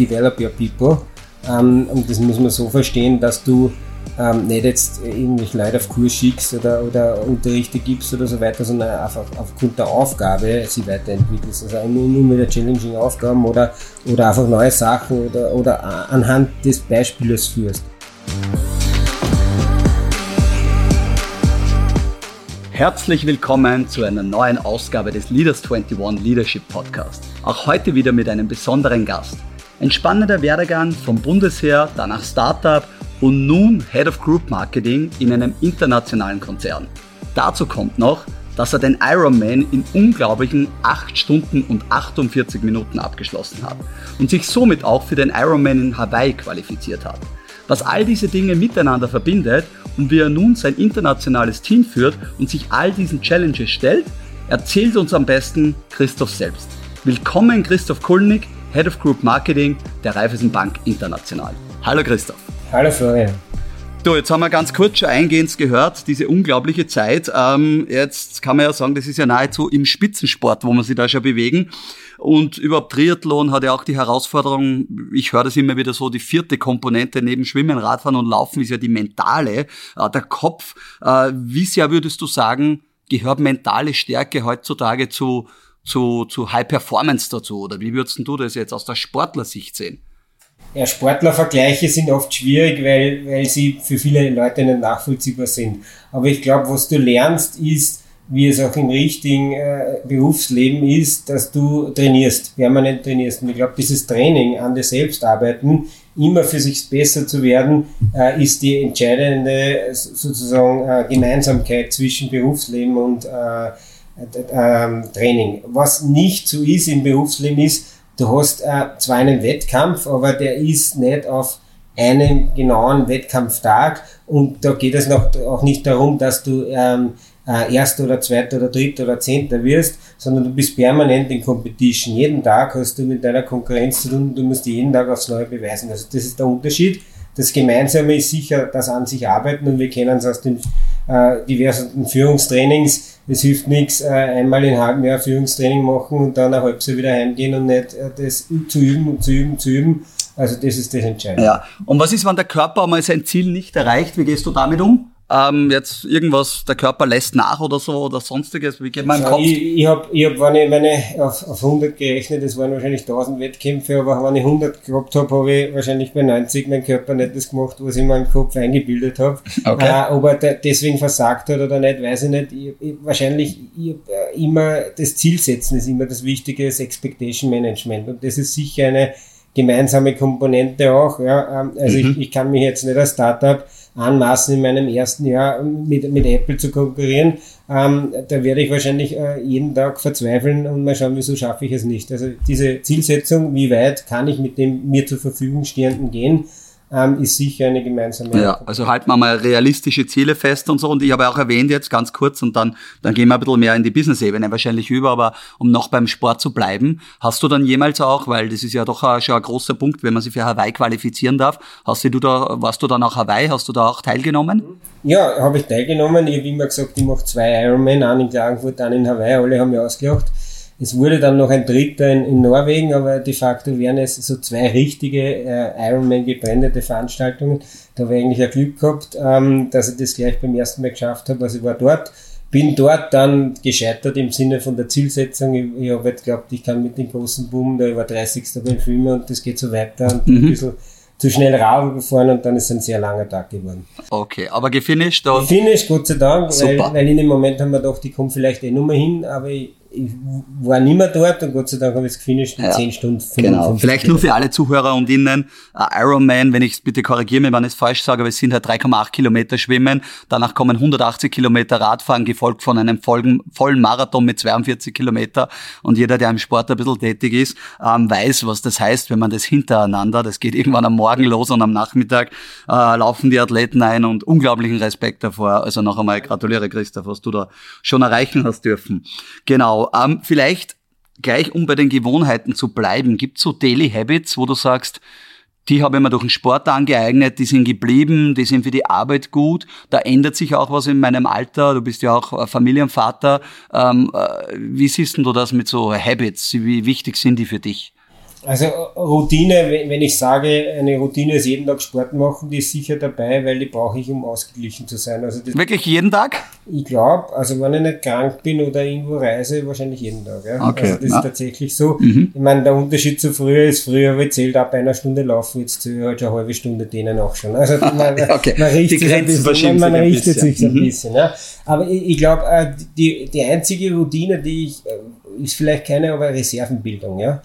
develop your people. Ähm, und das muss man so verstehen, dass du ähm, nicht jetzt irgendwelche Leute auf Kurs schickst oder, oder Unterrichte gibst oder so weiter, sondern einfach aufgrund der Aufgabe sie weiterentwickelst. Also nur, nur mit der challenging Aufgaben oder, oder einfach neue Sachen oder, oder anhand des Beispiels führst. Herzlich willkommen zu einer neuen Ausgabe des Leaders 21 Leadership Podcast. Auch heute wieder mit einem besonderen Gast. Ein spannender Werdegang vom Bundesheer, danach Startup und nun Head of Group Marketing in einem internationalen Konzern. Dazu kommt noch, dass er den Ironman in unglaublichen 8 Stunden und 48 Minuten abgeschlossen hat und sich somit auch für den Ironman in Hawaii qualifiziert hat. Was all diese Dinge miteinander verbindet und wie er nun sein internationales Team führt und sich all diesen Challenges stellt, erzählt uns am besten Christoph selbst. Willkommen Christoph Kulnig, Head of Group Marketing der Raiffeisenbank International. Hallo Christoph. Hallo Florian. Du, jetzt haben wir ganz kurz schon eingehend gehört, diese unglaubliche Zeit. Ähm, jetzt kann man ja sagen, das ist ja nahezu im Spitzensport, wo man sich da schon bewegen. Und überhaupt Triathlon hat ja auch die Herausforderung, ich höre das immer wieder so, die vierte Komponente neben Schwimmen, Radfahren und Laufen ist ja die mentale, äh, der Kopf. Äh, wie sehr würdest du sagen, gehört mentale Stärke heutzutage zu, zu, zu High Performance dazu? Oder wie würdest du das jetzt aus der Sportlersicht sehen? Ja, Sportlervergleiche sind oft schwierig, weil, weil sie für viele Leute nicht nachvollziehbar sind. Aber ich glaube, was du lernst, ist, wie es auch im richtigen äh, Berufsleben ist, dass du trainierst, permanent trainierst. Und ich glaube, dieses Training an dir selbst arbeiten, immer für sich besser zu werden, äh, ist die entscheidende sozusagen äh, Gemeinsamkeit zwischen Berufsleben und äh, Training. Was nicht so ist im Berufsleben ist, du hast äh, zwar einen Wettkampf, aber der ist nicht auf einem genauen Wettkampftag und da geht es noch, auch nicht darum, dass du ähm, äh, Erster oder Zweiter oder Dritter oder Zehnter wirst, sondern du bist permanent in Competition. Jeden Tag hast du mit deiner Konkurrenz zu tun, du musst jeden Tag aufs Neue beweisen. Also das ist der Unterschied. Das Gemeinsame ist sicher das an sich arbeiten und wir kennen es aus den äh, diversen Führungstrainings. Es hilft nichts, äh, einmal in halbem Jahr Führungstraining machen und dann ein halbes Jahr wieder heimgehen und nicht äh, das zu üben und zu üben, zu üben. Also das ist das Entscheidende. Ja. Und was ist, wenn der Körper einmal sein Ziel nicht erreicht? Wie gehst du damit um? Ähm, jetzt irgendwas, der Körper lässt nach oder so oder sonstiges? Wie geht mein Kopf? Ich, ich habe, ich hab, wenn ich meine auf, auf 100 gerechnet, das waren wahrscheinlich 1000 Wettkämpfe, aber wenn ich 100 gehabt habe, habe ich wahrscheinlich bei 90 meinen Körper nicht das gemacht, was ich in meinem Kopf eingebildet habe. Okay. Äh, ob er deswegen versagt hat oder nicht, weiß ich nicht. Ich, ich, wahrscheinlich ich, äh, immer das Ziel setzen ist immer das Wichtige, das Expectation Management. Und das ist sicher eine gemeinsame Komponente auch. Ja. Ähm, also mhm. ich, ich kann mich jetzt nicht als Startup anmaßen, in meinem ersten Jahr mit, mit Apple zu konkurrieren, ähm, da werde ich wahrscheinlich äh, jeden Tag verzweifeln und mal schauen, wieso schaffe ich es nicht. Also diese Zielsetzung, wie weit kann ich mit dem mir zur Verfügung stehenden gehen, ähm, ist sicher eine gemeinsame. Ja, also halten wir mal realistische Ziele fest und so. Und ich habe auch erwähnt jetzt ganz kurz und dann, dann gehen wir ein bisschen mehr in die Business-Ebene wahrscheinlich über, aber um noch beim Sport zu bleiben, hast du dann jemals auch, weil das ist ja doch schon ein großer Punkt, wenn man sich für Hawaii qualifizieren darf, hast du da, warst du dann auch Hawaii, hast du da auch teilgenommen? Ja, habe ich teilgenommen. Ich habe immer gesagt, ich mache zwei Ironman, einen in Klagenfurt, einen in Hawaii, alle haben mich ausgelacht. Es wurde dann noch ein dritter in, in Norwegen, aber de facto wären es so zwei richtige äh, Ironman gebrandete Veranstaltungen. Da habe ich eigentlich ein Glück gehabt, ähm, dass ich das gleich beim ersten Mal geschafft habe. Also ich war dort, bin dort dann gescheitert im Sinne von der Zielsetzung. Ich, ich habe halt geglaubt, ich kann mit dem großen Boom, da war 30. beim Film und das geht so weiter und mhm. ein bisschen zu schnell Radl gefahren und dann ist es ein sehr langer Tag geworden. Okay, aber gefinisht? Und gefinisht, Gott sei Dank, weil, weil in dem Moment haben wir gedacht, ich komme vielleicht eh nochmal hin, aber ich, ich war nicht mehr dort und Gott sei Dank habe ich es gefinisht in ja, 10 Stunden. Genau. Vielleicht nur für alle Zuhörer und Innen, uh, Ironman, wenn ich es bitte korrigiere mich, wenn ich es falsch sage, aber es sind halt 3,8 Kilometer Schwimmen, danach kommen 180 Kilometer Radfahren, gefolgt von einem vollen, vollen Marathon mit 42 Kilometer und jeder, der im Sport ein bisschen tätig ist, ähm, weiß, was das heißt, wenn man das hintereinander, das geht irgendwann am Morgen los und am Nachmittag äh, laufen die Athleten ein und unglaublichen Respekt davor. Also noch einmal gratuliere Christoph, was du da schon erreichen hast dürfen. Genau. Genau, ähm, vielleicht gleich um bei den Gewohnheiten zu bleiben, gibt es so Daily Habits, wo du sagst, die habe ich mir durch den Sport angeeignet, die sind geblieben, die sind für die Arbeit gut. Da ändert sich auch was in meinem Alter. Du bist ja auch Familienvater. Ähm, äh, wie siehst du das mit so Habits? Wie wichtig sind die für dich? Also Routine, wenn ich sage, eine Routine ist jeden Tag Sport machen, die ist sicher dabei, weil die brauche ich, um ausgeglichen zu sein. Also Wirklich jeden Tag? Ich glaube, also wenn ich nicht krank bin oder irgendwo reise, wahrscheinlich jeden Tag. Ja? Okay, also das ja. ist tatsächlich so. Mhm. Ich meine, der Unterschied zu früher ist, früher habe ich zählt ab einer Stunde laufen, jetzt zähle ich halt schon eine halbe Stunde denen auch schon. Also man, okay. man richtet die sich ein bisschen, man, man richtet bisschen. sich ein mhm. bisschen. Ja? Aber ich, ich glaube, äh, die, die einzige Routine, die ich, äh, ist vielleicht keine, aber Reservenbildung. Ja?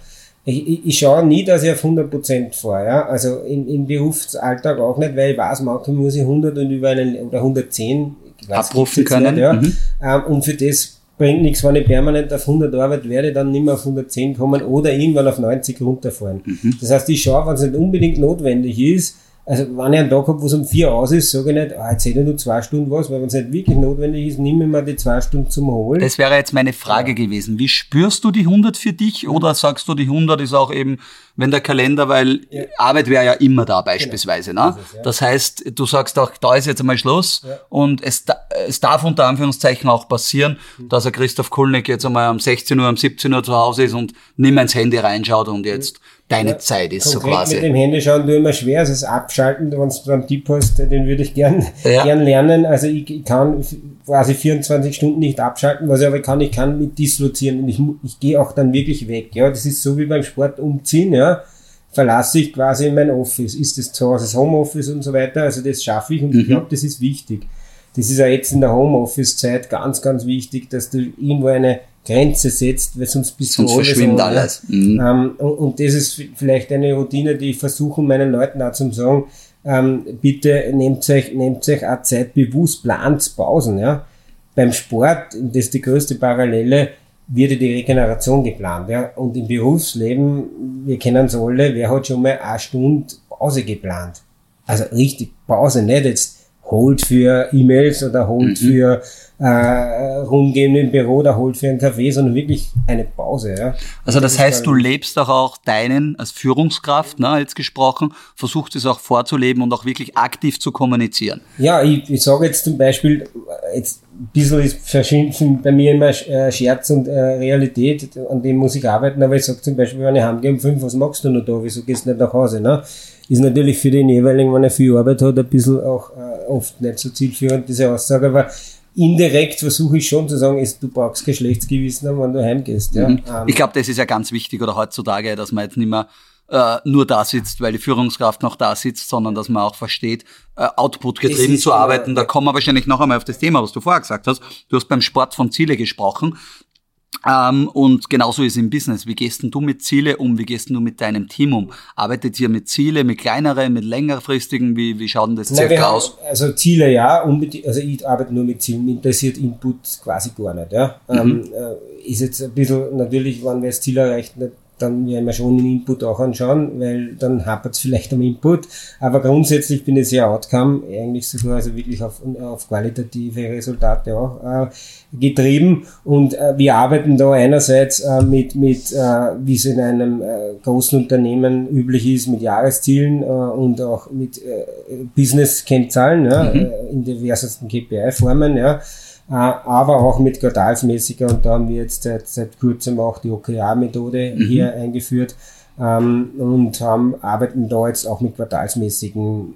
Ich, ich, ich schaue nie, dass ich auf 100% fahre, ja. Also im, im Berufsalltag auch nicht, weil ich weiß, manchmal muss ich 100 und über einen, oder 110 weiß, abrufen können. Nicht, ja. Mhm. Ähm, und für das bringt nichts, wenn ich permanent auf 100 arbeite, werde ich dann nicht mehr auf 110 kommen oder irgendwann auf 90 runterfahren. Mhm. Das heißt, ich schaue, wenn es nicht unbedingt notwendig ist, also wenn ich einen Tag habe, wo es um vier aus ist, sage ich nicht, ah, jetzt hätte ich nur zwei Stunden was, weil wenn es nicht wirklich notwendig ist, nehme ich mir die zwei Stunden zum Holen. Das wäre jetzt meine Frage ja. gewesen. Wie spürst du die 100 für dich oder sagst du, die 100 ist auch eben, wenn der Kalender, weil ja. Arbeit wäre ja immer da beispielsweise. Genau. Ne? Das, ja. das heißt, du sagst auch, da ist jetzt einmal Schluss und es, es darf unter Anführungszeichen auch passieren, mhm. dass er Christoph Kulnig jetzt einmal um 16 Uhr, um 17 Uhr zu Hause ist und nicht mehr ins Handy reinschaut und jetzt mhm deine ja, Zeit ist so quasi. Mit dem Handy schauen du immer schwer, also das Abschalten, wenn du einen Tipp hast, den würde ich gern, ja. gern lernen. Also ich, ich, kann quasi 24 Stunden nicht abschalten, was ich aber kann, ich kann mit dislozieren und ich, ich gehe auch dann wirklich weg. Ja, das ist so wie beim Sport umziehen, ja. Verlasse ich quasi mein Office. Ist das zu Hause das Homeoffice und so weiter? Also das schaffe ich und mhm. ich glaube, das ist wichtig. Das ist ja jetzt in der Homeoffice-Zeit ganz, ganz wichtig, dass du irgendwo eine Grenze setzt, weil sonst bist sonst du alles verschwindet alles. Mhm. Ähm, und, und, das ist vielleicht eine Routine, die ich versuche meinen Leuten auch zu sagen, ähm, bitte nehmt euch, nehmt euch auch Zeit bewusst, plant Pausen, ja. Beim Sport, das ist die größte Parallele, wird die Regeneration geplant, ja. Und im Berufsleben, wir kennen es alle, wer hat schon mal eine Stunde Pause geplant? Also richtig Pause, nicht jetzt holt für E-Mails oder holt mhm. für äh, rumgehen im Büro oder holt für einen Kaffee, sondern wirklich eine Pause. Ja. Also das, das heißt, du lebst doch auch deinen als Führungskraft, ne, jetzt gesprochen, versuchst es auch vorzuleben und auch wirklich aktiv zu kommunizieren. Ja, ich, ich sage jetzt zum Beispiel, jetzt ein bisschen ist verschieden bei mir immer äh, Scherz und äh, Realität, an dem muss ich arbeiten, aber ich sage zum Beispiel, wenn ich heimgehe um fünf, was machst du noch da, wieso gehst du nicht nach Hause? Ne? Ist natürlich für den jeweiligen, wenn er viel Arbeit hat, ein bisschen auch äh, oft nicht so zielführend, diese Aussage, aber indirekt versuche ich schon zu sagen, ist, du brauchst kein schlechtes Gewissen haben, wenn du heimgehst. Ja. Mhm. Ähm, ich glaube, das ist ja ganz wichtig oder heutzutage, dass man jetzt nicht mehr äh, nur da sitzt, weil die Führungskraft noch da sitzt, sondern dass man auch versteht, äh, Output getrieben zu arbeiten. Da kommen wir wahrscheinlich noch einmal auf das Thema, was du vorher gesagt hast. Du hast beim Sport von Ziele gesprochen. Ähm, und genauso ist es im Business. Wie gehst denn du mit Ziele um? Wie gehst denn du mit deinem Team um? Arbeitet ihr mit Ziele, mit kleineren, mit längerfristigen? Wie, wie schaut denn das Nein, circa aus? also Ziele ja, unbedingt, also ich arbeite nur mit Zielen, interessiert Input quasi gar nicht. Ja. Mhm. Ähm, äh, ist jetzt ein bisschen, natürlich, wenn wir das Ziel erreicht, nicht dann werden wir schon den Input auch anschauen, weil dann hapert es vielleicht am Input. Aber grundsätzlich bin ich sehr Outcome, eigentlich sogar also wirklich auf, auf qualitative Resultate auch äh, getrieben. Und äh, wir arbeiten da einerseits äh, mit, mit äh, wie es in einem äh, großen Unternehmen üblich ist, mit Jahreszielen äh, und auch mit Business-Kennzahlen ja, mhm. In diversesten KPI-Formen. Ja aber auch mit quartalsmäßiger und da haben wir jetzt seit, seit kurzem auch die OKR-Methode mhm. hier eingeführt ähm, und haben, arbeiten da jetzt auch mit quartalsmäßigen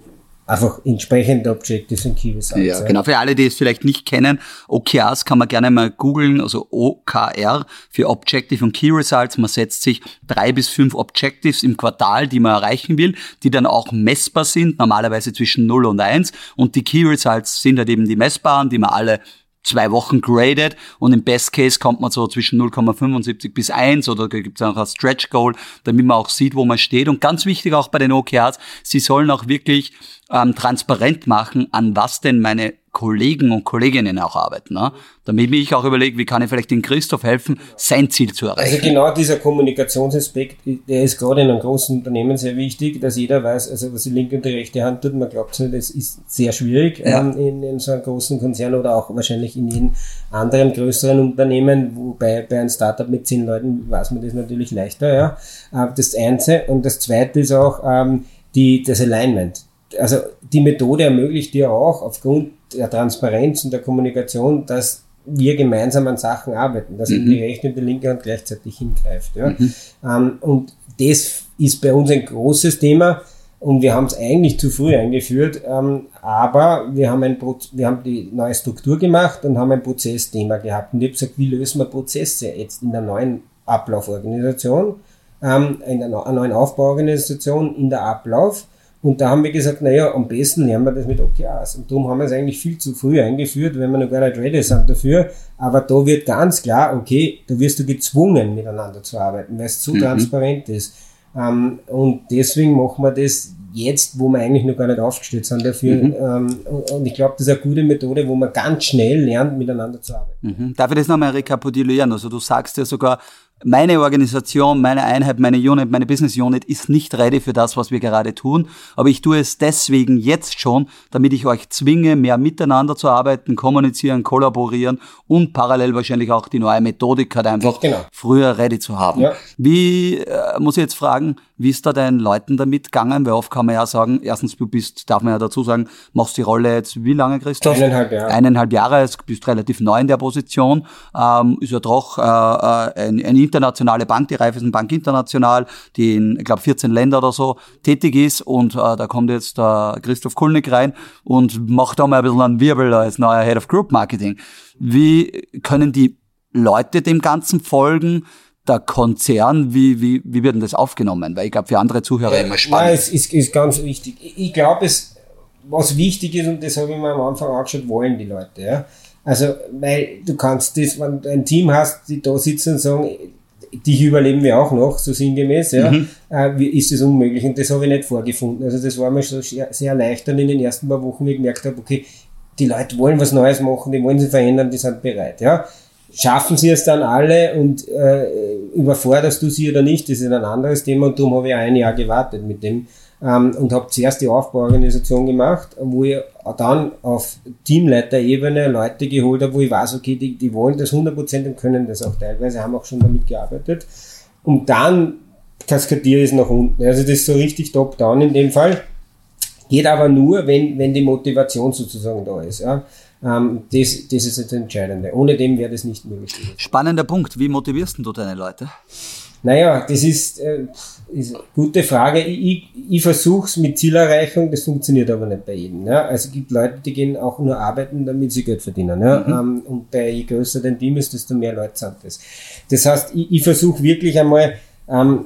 einfach entsprechende Objectives und Key Results. Ja, genau. Für alle, die es vielleicht nicht kennen, OKRs kann man gerne mal googeln, also OKR für Objective und Key Results. Man setzt sich drei bis fünf Objectives im Quartal, die man erreichen will, die dann auch messbar sind, normalerweise zwischen 0 und 1. Und die Key Results sind halt eben die messbaren, die man alle zwei Wochen graded und im Best Case kommt man so zwischen 0,75 bis 1 oder gibt es auch ein Stretch Goal, damit man auch sieht, wo man steht. Und ganz wichtig auch bei den OKRs, sie sollen auch wirklich ähm, transparent machen, an was denn meine Kollegen und Kolleginnen auch arbeiten. Ne? Damit ich auch überlege, wie kann ich vielleicht den Christoph helfen, sein Ziel zu erreichen. Also genau dieser Kommunikationsaspekt, der ist gerade in einem großen Unternehmen sehr wichtig, dass jeder weiß, also was die linke und die rechte Hand tut. Man glaubt nicht, das ist sehr schwierig ja. ähm, in, in, so einem großen Konzern oder auch wahrscheinlich in jedem anderen größeren Unternehmen, wobei bei einem Startup mit zehn Leuten weiß man das natürlich leichter. Ja, äh, das eine und das zweite ist auch ähm, die, das Alignment also die Methode ermöglicht dir auch aufgrund der Transparenz und der Kommunikation, dass wir gemeinsam an Sachen arbeiten, dass mhm. die rechte und die linke Hand gleichzeitig hingreift. Ja? Mhm. Ähm, und das ist bei uns ein großes Thema und wir haben es eigentlich zu früh eingeführt, ähm, aber wir haben, ein wir haben die neue Struktur gemacht und haben ein Prozessthema gehabt. Und ich habe gesagt, wie lösen wir Prozesse jetzt in der neuen Ablauforganisation, ähm, in einer neuen Aufbauorganisation, in der Ablauf. Und da haben wir gesagt, naja, am besten lernen wir das mit OKRs. Und darum haben wir es eigentlich viel zu früh eingeführt, wenn wir noch gar nicht ready sind dafür. Aber da wird ganz klar, okay, da wirst du gezwungen, miteinander zu arbeiten, weil es zu mhm. transparent ist. Ähm, und deswegen machen wir das jetzt, wo wir eigentlich noch gar nicht aufgestellt sind dafür. Mhm. Ähm, und ich glaube, das ist eine gute Methode, wo man ganz schnell lernt, miteinander zu arbeiten. Mhm. Darf ich das nochmal rekapitulieren? Also du sagst ja sogar, meine Organisation, meine Einheit, meine Unit, meine Business Unit ist nicht ready für das, was wir gerade tun. Aber ich tue es deswegen jetzt schon, damit ich euch zwinge, mehr miteinander zu arbeiten, kommunizieren, kollaborieren und parallel wahrscheinlich auch die neue Methodik halt einfach genau. früher ready zu haben. Ja. Wie, äh, muss ich jetzt fragen, wie ist da deinen Leuten damit gegangen? Weil oft kann man ja sagen, erstens, du bist, darf man ja dazu sagen, machst die Rolle jetzt wie lange, Christoph? Eineinhalb Jahre. Eineinhalb Jahre, du bist relativ neu in der Position, ähm, ist ja doch äh, äh ein, ein internationale Bank, die Raiffeisenbank International, die in, ich glaube, 14 Länder oder so tätig ist und äh, da kommt jetzt der Christoph Kulnig rein und macht da mal ein bisschen einen Wirbel als neuer Head of Group Marketing. Wie können die Leute dem Ganzen folgen? der Konzern, wie, wie, wie wird denn das aufgenommen? Weil ich glaube, für andere Zuhörer ja, immer spannend. Nein, es ist, ist ganz wichtig. Ich glaube, es, was wichtig ist, und das habe ich mir am Anfang angeschaut, wollen die Leute. Ja? Also, weil du kannst das, wenn du ein Team hast, die da sitzen und sagen, dich überleben wir auch noch, so sinngemäß, ja, mhm. äh, ist es unmöglich. Und das habe ich nicht vorgefunden. Also das war mir schon sehr, sehr erleichternd in den ersten paar Wochen, wie ich gemerkt habe, okay, die Leute wollen was Neues machen, die wollen sich verändern, die sind bereit. Ja. Schaffen sie es dann alle und äh, überforderst du sie oder nicht, das ist ein anderes Thema und darum habe ich ein Jahr gewartet mit dem ähm, und habe zuerst die Aufbauorganisation gemacht, wo ich dann auf Teamleiterebene Leute geholt habe, wo ich weiß, okay, die, die wollen das 100% und können das auch teilweise, haben auch schon damit gearbeitet. Und dann kaskadiere ich es nach unten. Also das ist so richtig top-down in dem Fall. Geht aber nur, wenn, wenn die Motivation sozusagen da ist. Ja. Ähm, das, das ist das Entscheidende. Ohne dem wäre das nicht möglich. Spannender Punkt. Wie motivierst du deine Leute? Naja, das ist, äh, ist eine gute Frage. Ich, ich, ich versuche es mit Zielerreichung, das funktioniert aber nicht bei jedem. Ja? Also es gibt Leute, die gehen auch nur arbeiten, damit sie Geld verdienen. Ja? Mhm. Ähm, und bei je größer dein Team ist, desto mehr Leute sind das. Das heißt, ich, ich versuche wirklich einmal ähm,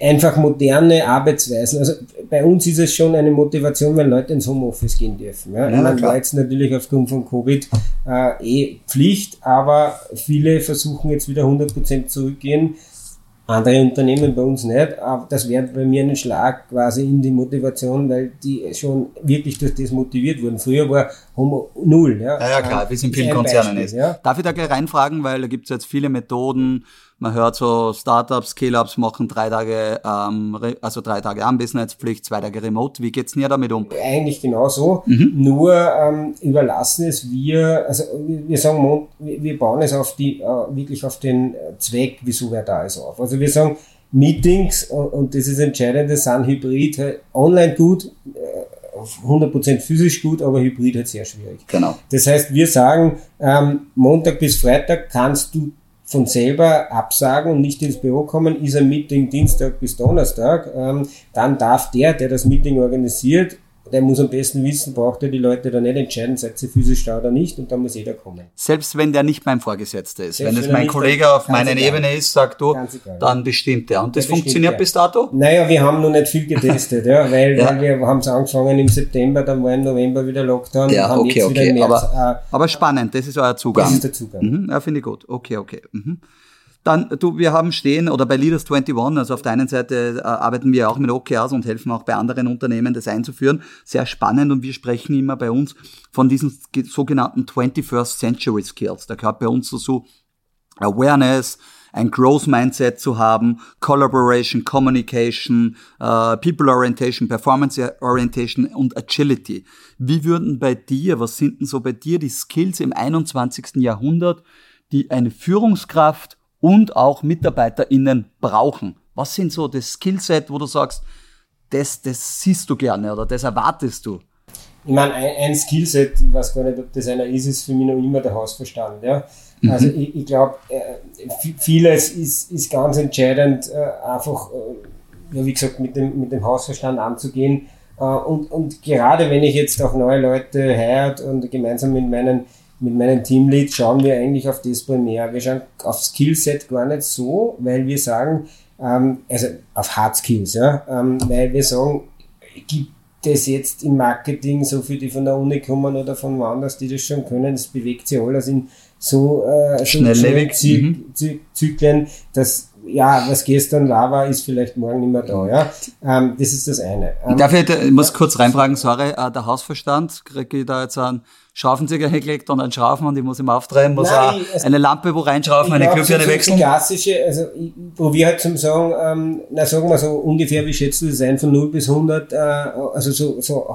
einfach moderne Arbeitsweisen. Also bei uns ist es schon eine Motivation, wenn Leute ins Homeoffice gehen dürfen. Ja? ja war jetzt natürlich aufgrund von Covid äh, eh Pflicht, aber viele versuchen jetzt wieder 100% zurückgehen andere Unternehmen bei uns nicht, aber das wäre bei mir ein Schlag quasi in die Motivation, weil die schon wirklich durch das motiviert wurden. Früher war Homo null. Ja, ja, ja klar, wie es in vielen Konzernen ist. Ja. Darf ich da gleich reinfragen, weil da gibt es jetzt viele Methoden, man hört so Startups, Scale-Ups machen drei Tage, ähm, also drei Tage Anwesenheitspflicht, zwei Tage Remote. Wie geht's denn damit um? Eigentlich genauso. Mhm. Nur ähm, überlassen es wir, also wir sagen, wir bauen es auf die, äh, wirklich auf den Zweck, wieso wer da ist, auf. Also wir sagen, Meetings, und das ist entscheidend, sind hybrid, online gut, äh, 100% physisch gut, aber hybrid halt sehr schwierig. Genau. Das heißt, wir sagen, ähm, Montag bis Freitag kannst du von selber absagen und nicht ins Büro kommen, ist ein Meeting Dienstag bis Donnerstag, ähm, dann darf der, der das Meeting organisiert, der muss am besten wissen, braucht er die Leute da nicht entscheiden, seid sie physisch da oder nicht und dann muss jeder kommen. Selbst wenn der nicht mein Vorgesetzter ist. Selbst wenn es mein Kollege auf meiner Ebene ist, sagt du, dann bestimmt der. Und das funktioniert bis dato? Naja, wir haben noch nicht viel getestet, ja, weil, ja. weil wir haben es angefangen im September, dann war im November wieder Lockdown. Ja, okay, okay. März, aber, äh, aber spannend, das ist euer Zugang. Das ist der Zugang. Mhm, ja, finde ich gut. Okay, okay. Mhm. Dann, du, wir haben stehen, oder bei Leaders 21, also auf der einen Seite äh, arbeiten wir auch mit OKRs und helfen auch bei anderen Unternehmen, das einzuführen. Sehr spannend und wir sprechen immer bei uns von diesen sogenannten 21st Century Skills. Da gehört bei uns so Awareness, ein Growth Mindset zu haben, Collaboration, Communication, uh, People Orientation, Performance Orientation und Agility. Wie würden bei dir, was sind denn so bei dir die Skills im 21. Jahrhundert, die eine Führungskraft und auch MitarbeiterInnen brauchen? Was sind so das Skillset, wo du sagst, das, das siehst du gerne oder das erwartest du? ich meine, ein, ein Skillset, ich weiß gar nicht, ob das einer ist, ist für mich noch immer der Hausverstand. Ja? Mhm. Also ich, ich glaube, äh, vieles ist, ist ganz entscheidend, äh, einfach, äh, ja, wie gesagt, mit dem, mit dem Hausverstand anzugehen. Und, und gerade wenn ich jetzt auch neue Leute heirat und gemeinsam mit meinen mit meinem Teamlead schauen wir eigentlich auf das primär. Wir schauen auf Skillset gar nicht so, weil wir sagen, ähm, also auf Hard Skills, ja, ähm, weil wir sagen, gibt es jetzt im Marketing so viele, die von der Uni kommen oder von woanders, die das schon können, das bewegt sich alles in so, äh, Schnelllebig. so mhm. Zyklen, dass ja, was gestern da war, ist vielleicht morgen nicht mehr da. Ja? Ähm, das ist das eine. Ähm, Darf ich, ich muss kurz reinfragen, sorry, äh, der Hausverstand, kriege ich da jetzt einen Schraubenzieher hingelegt und einen Schrauben und ich muss ihm auftreiben, muss Nein, auch also eine Lampe wo reinschrauben, eine Glühbirne wechseln? Die klassische, also ich probiere halt zum sagen, ähm, na sagen wir so ungefähr, wie schätzt du das ein, von 0 bis 100, äh, also so, so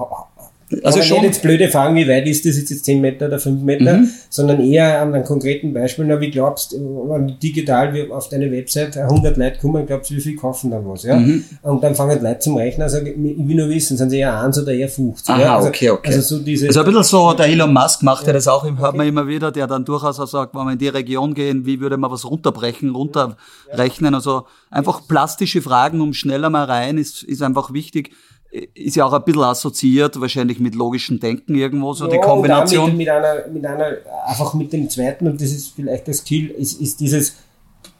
also schon. nicht jetzt blöde fragen, wie weit ist das jetzt 10 Meter oder 5 Meter, mhm. sondern eher an einem konkreten Beispiel. Na, wie glaubst du, digital auf deine Website 100 Leute kommen, glaubst du, wie viel kaufen dann was, ja? Mhm. Und dann fangen Leute zum Rechnen, sagen, ich will nur wissen, sind sie eher 1 oder eher 50? Aha, ja? also, okay, okay. Also so diese. Also ein bisschen so, der Elon Musk macht ja, ja das auch, hört okay. man immer wieder, der dann durchaus auch sagt, wenn wir in die Region gehen, wie würde man was runterbrechen, runterrechnen, also einfach plastische Fragen, um schneller mal rein, ist, ist einfach wichtig ist ja auch ein bisschen assoziiert, wahrscheinlich mit logischem Denken irgendwo, so ja, die Kombination. Mit, mit, einer, mit einer, einfach mit dem zweiten, und das ist vielleicht das Skill, ist, ist dieses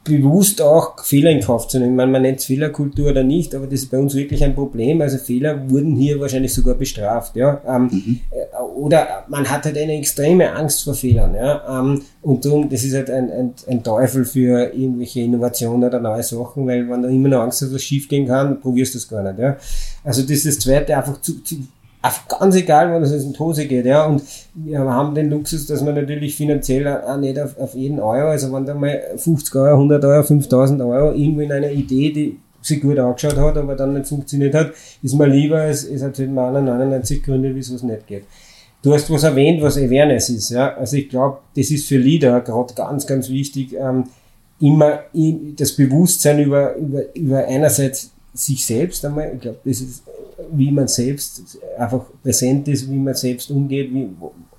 bewusst auch Fehler in Kauf zu nehmen. Ich meine, man nennt es Fehlerkultur oder nicht, aber das ist bei uns wirklich ein Problem. Also Fehler wurden hier wahrscheinlich sogar bestraft. Ja? Ähm, mhm. Äh, oder man hat halt eine extreme Angst vor Fehlern. Ja? Ähm, und darum, das ist halt ein, ein, ein Teufel für irgendwelche Innovationen oder neue Sachen, weil wenn du immer noch Angst hast, was schief gehen kann, probierst du es gar nicht. Ja? Also das ist das Zweite, einfach zu, zu ganz egal, wann es in die Hose geht, ja. Und wir haben den Luxus, dass man natürlich finanziell auch nicht auf, auf jeden Euro, also wenn da mal 50 Euro, 100 Euro, 5000 Euro irgendwo in einer Idee, die sich gut angeschaut hat, aber dann nicht funktioniert hat, ist mir lieber, es, es erzählt mir 99 Gründe, wieso es nicht geht. Du hast was erwähnt, was Awareness ist, ja. Also ich glaube, das ist für Leader gerade ganz, ganz wichtig, ähm, immer das Bewusstsein über, über, über einerseits sich selbst einmal, ich glaube, das ist wie man selbst einfach präsent ist, wie man selbst umgeht, wie,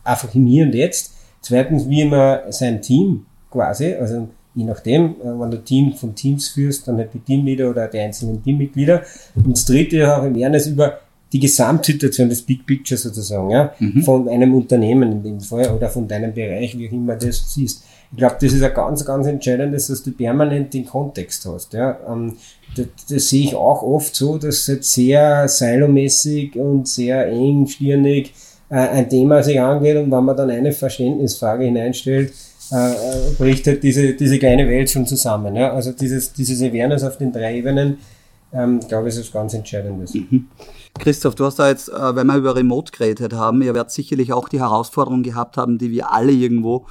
einfach im Hier und Jetzt. Zweitens, wie man sein Team quasi, also je nachdem, äh, wenn du Team von Teams führst, dann halt die Teamleader oder die einzelnen Teammitglieder. Und das dritte auch im Ernst über die Gesamtsituation des Big Picture sozusagen, ja, mhm. von einem Unternehmen in dem Fall oder von deinem Bereich, wie auch immer das siehst. Ich glaube, das ist ein ganz, ganz entscheidendes, dass du permanent den Kontext hast. Ja. Ähm, das, das sehe ich auch oft so, dass jetzt sehr silomäßig und sehr engstirnig äh, ein Thema sich angeht und wenn man dann eine Verständnisfrage hineinstellt, äh, bricht halt diese, diese kleine Welt schon zusammen. Ja. Also dieses, dieses Awareness auf den drei Ebenen, ähm, glaube ich, ist was ganz Entscheidendes. Mhm. Christoph, du hast da jetzt, äh, wenn wir über Remote geredet haben, ihr werdet sicherlich auch die Herausforderung gehabt haben, die wir alle irgendwo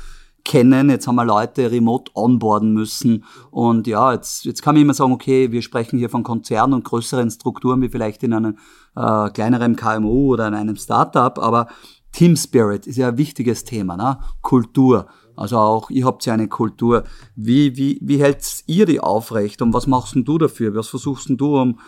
kennen. Jetzt haben wir Leute remote onboarden müssen. Und ja, jetzt, jetzt kann man immer sagen, okay, wir sprechen hier von Konzernen und größeren Strukturen wie vielleicht in einem äh, kleineren KMU oder in einem Startup. Aber Team Spirit ist ja ein wichtiges Thema, ne? Kultur. Also auch ihr habt ja eine Kultur. Wie, wie, wie hältst ihr die aufrecht und was machst denn du dafür? Was versuchst denn du, um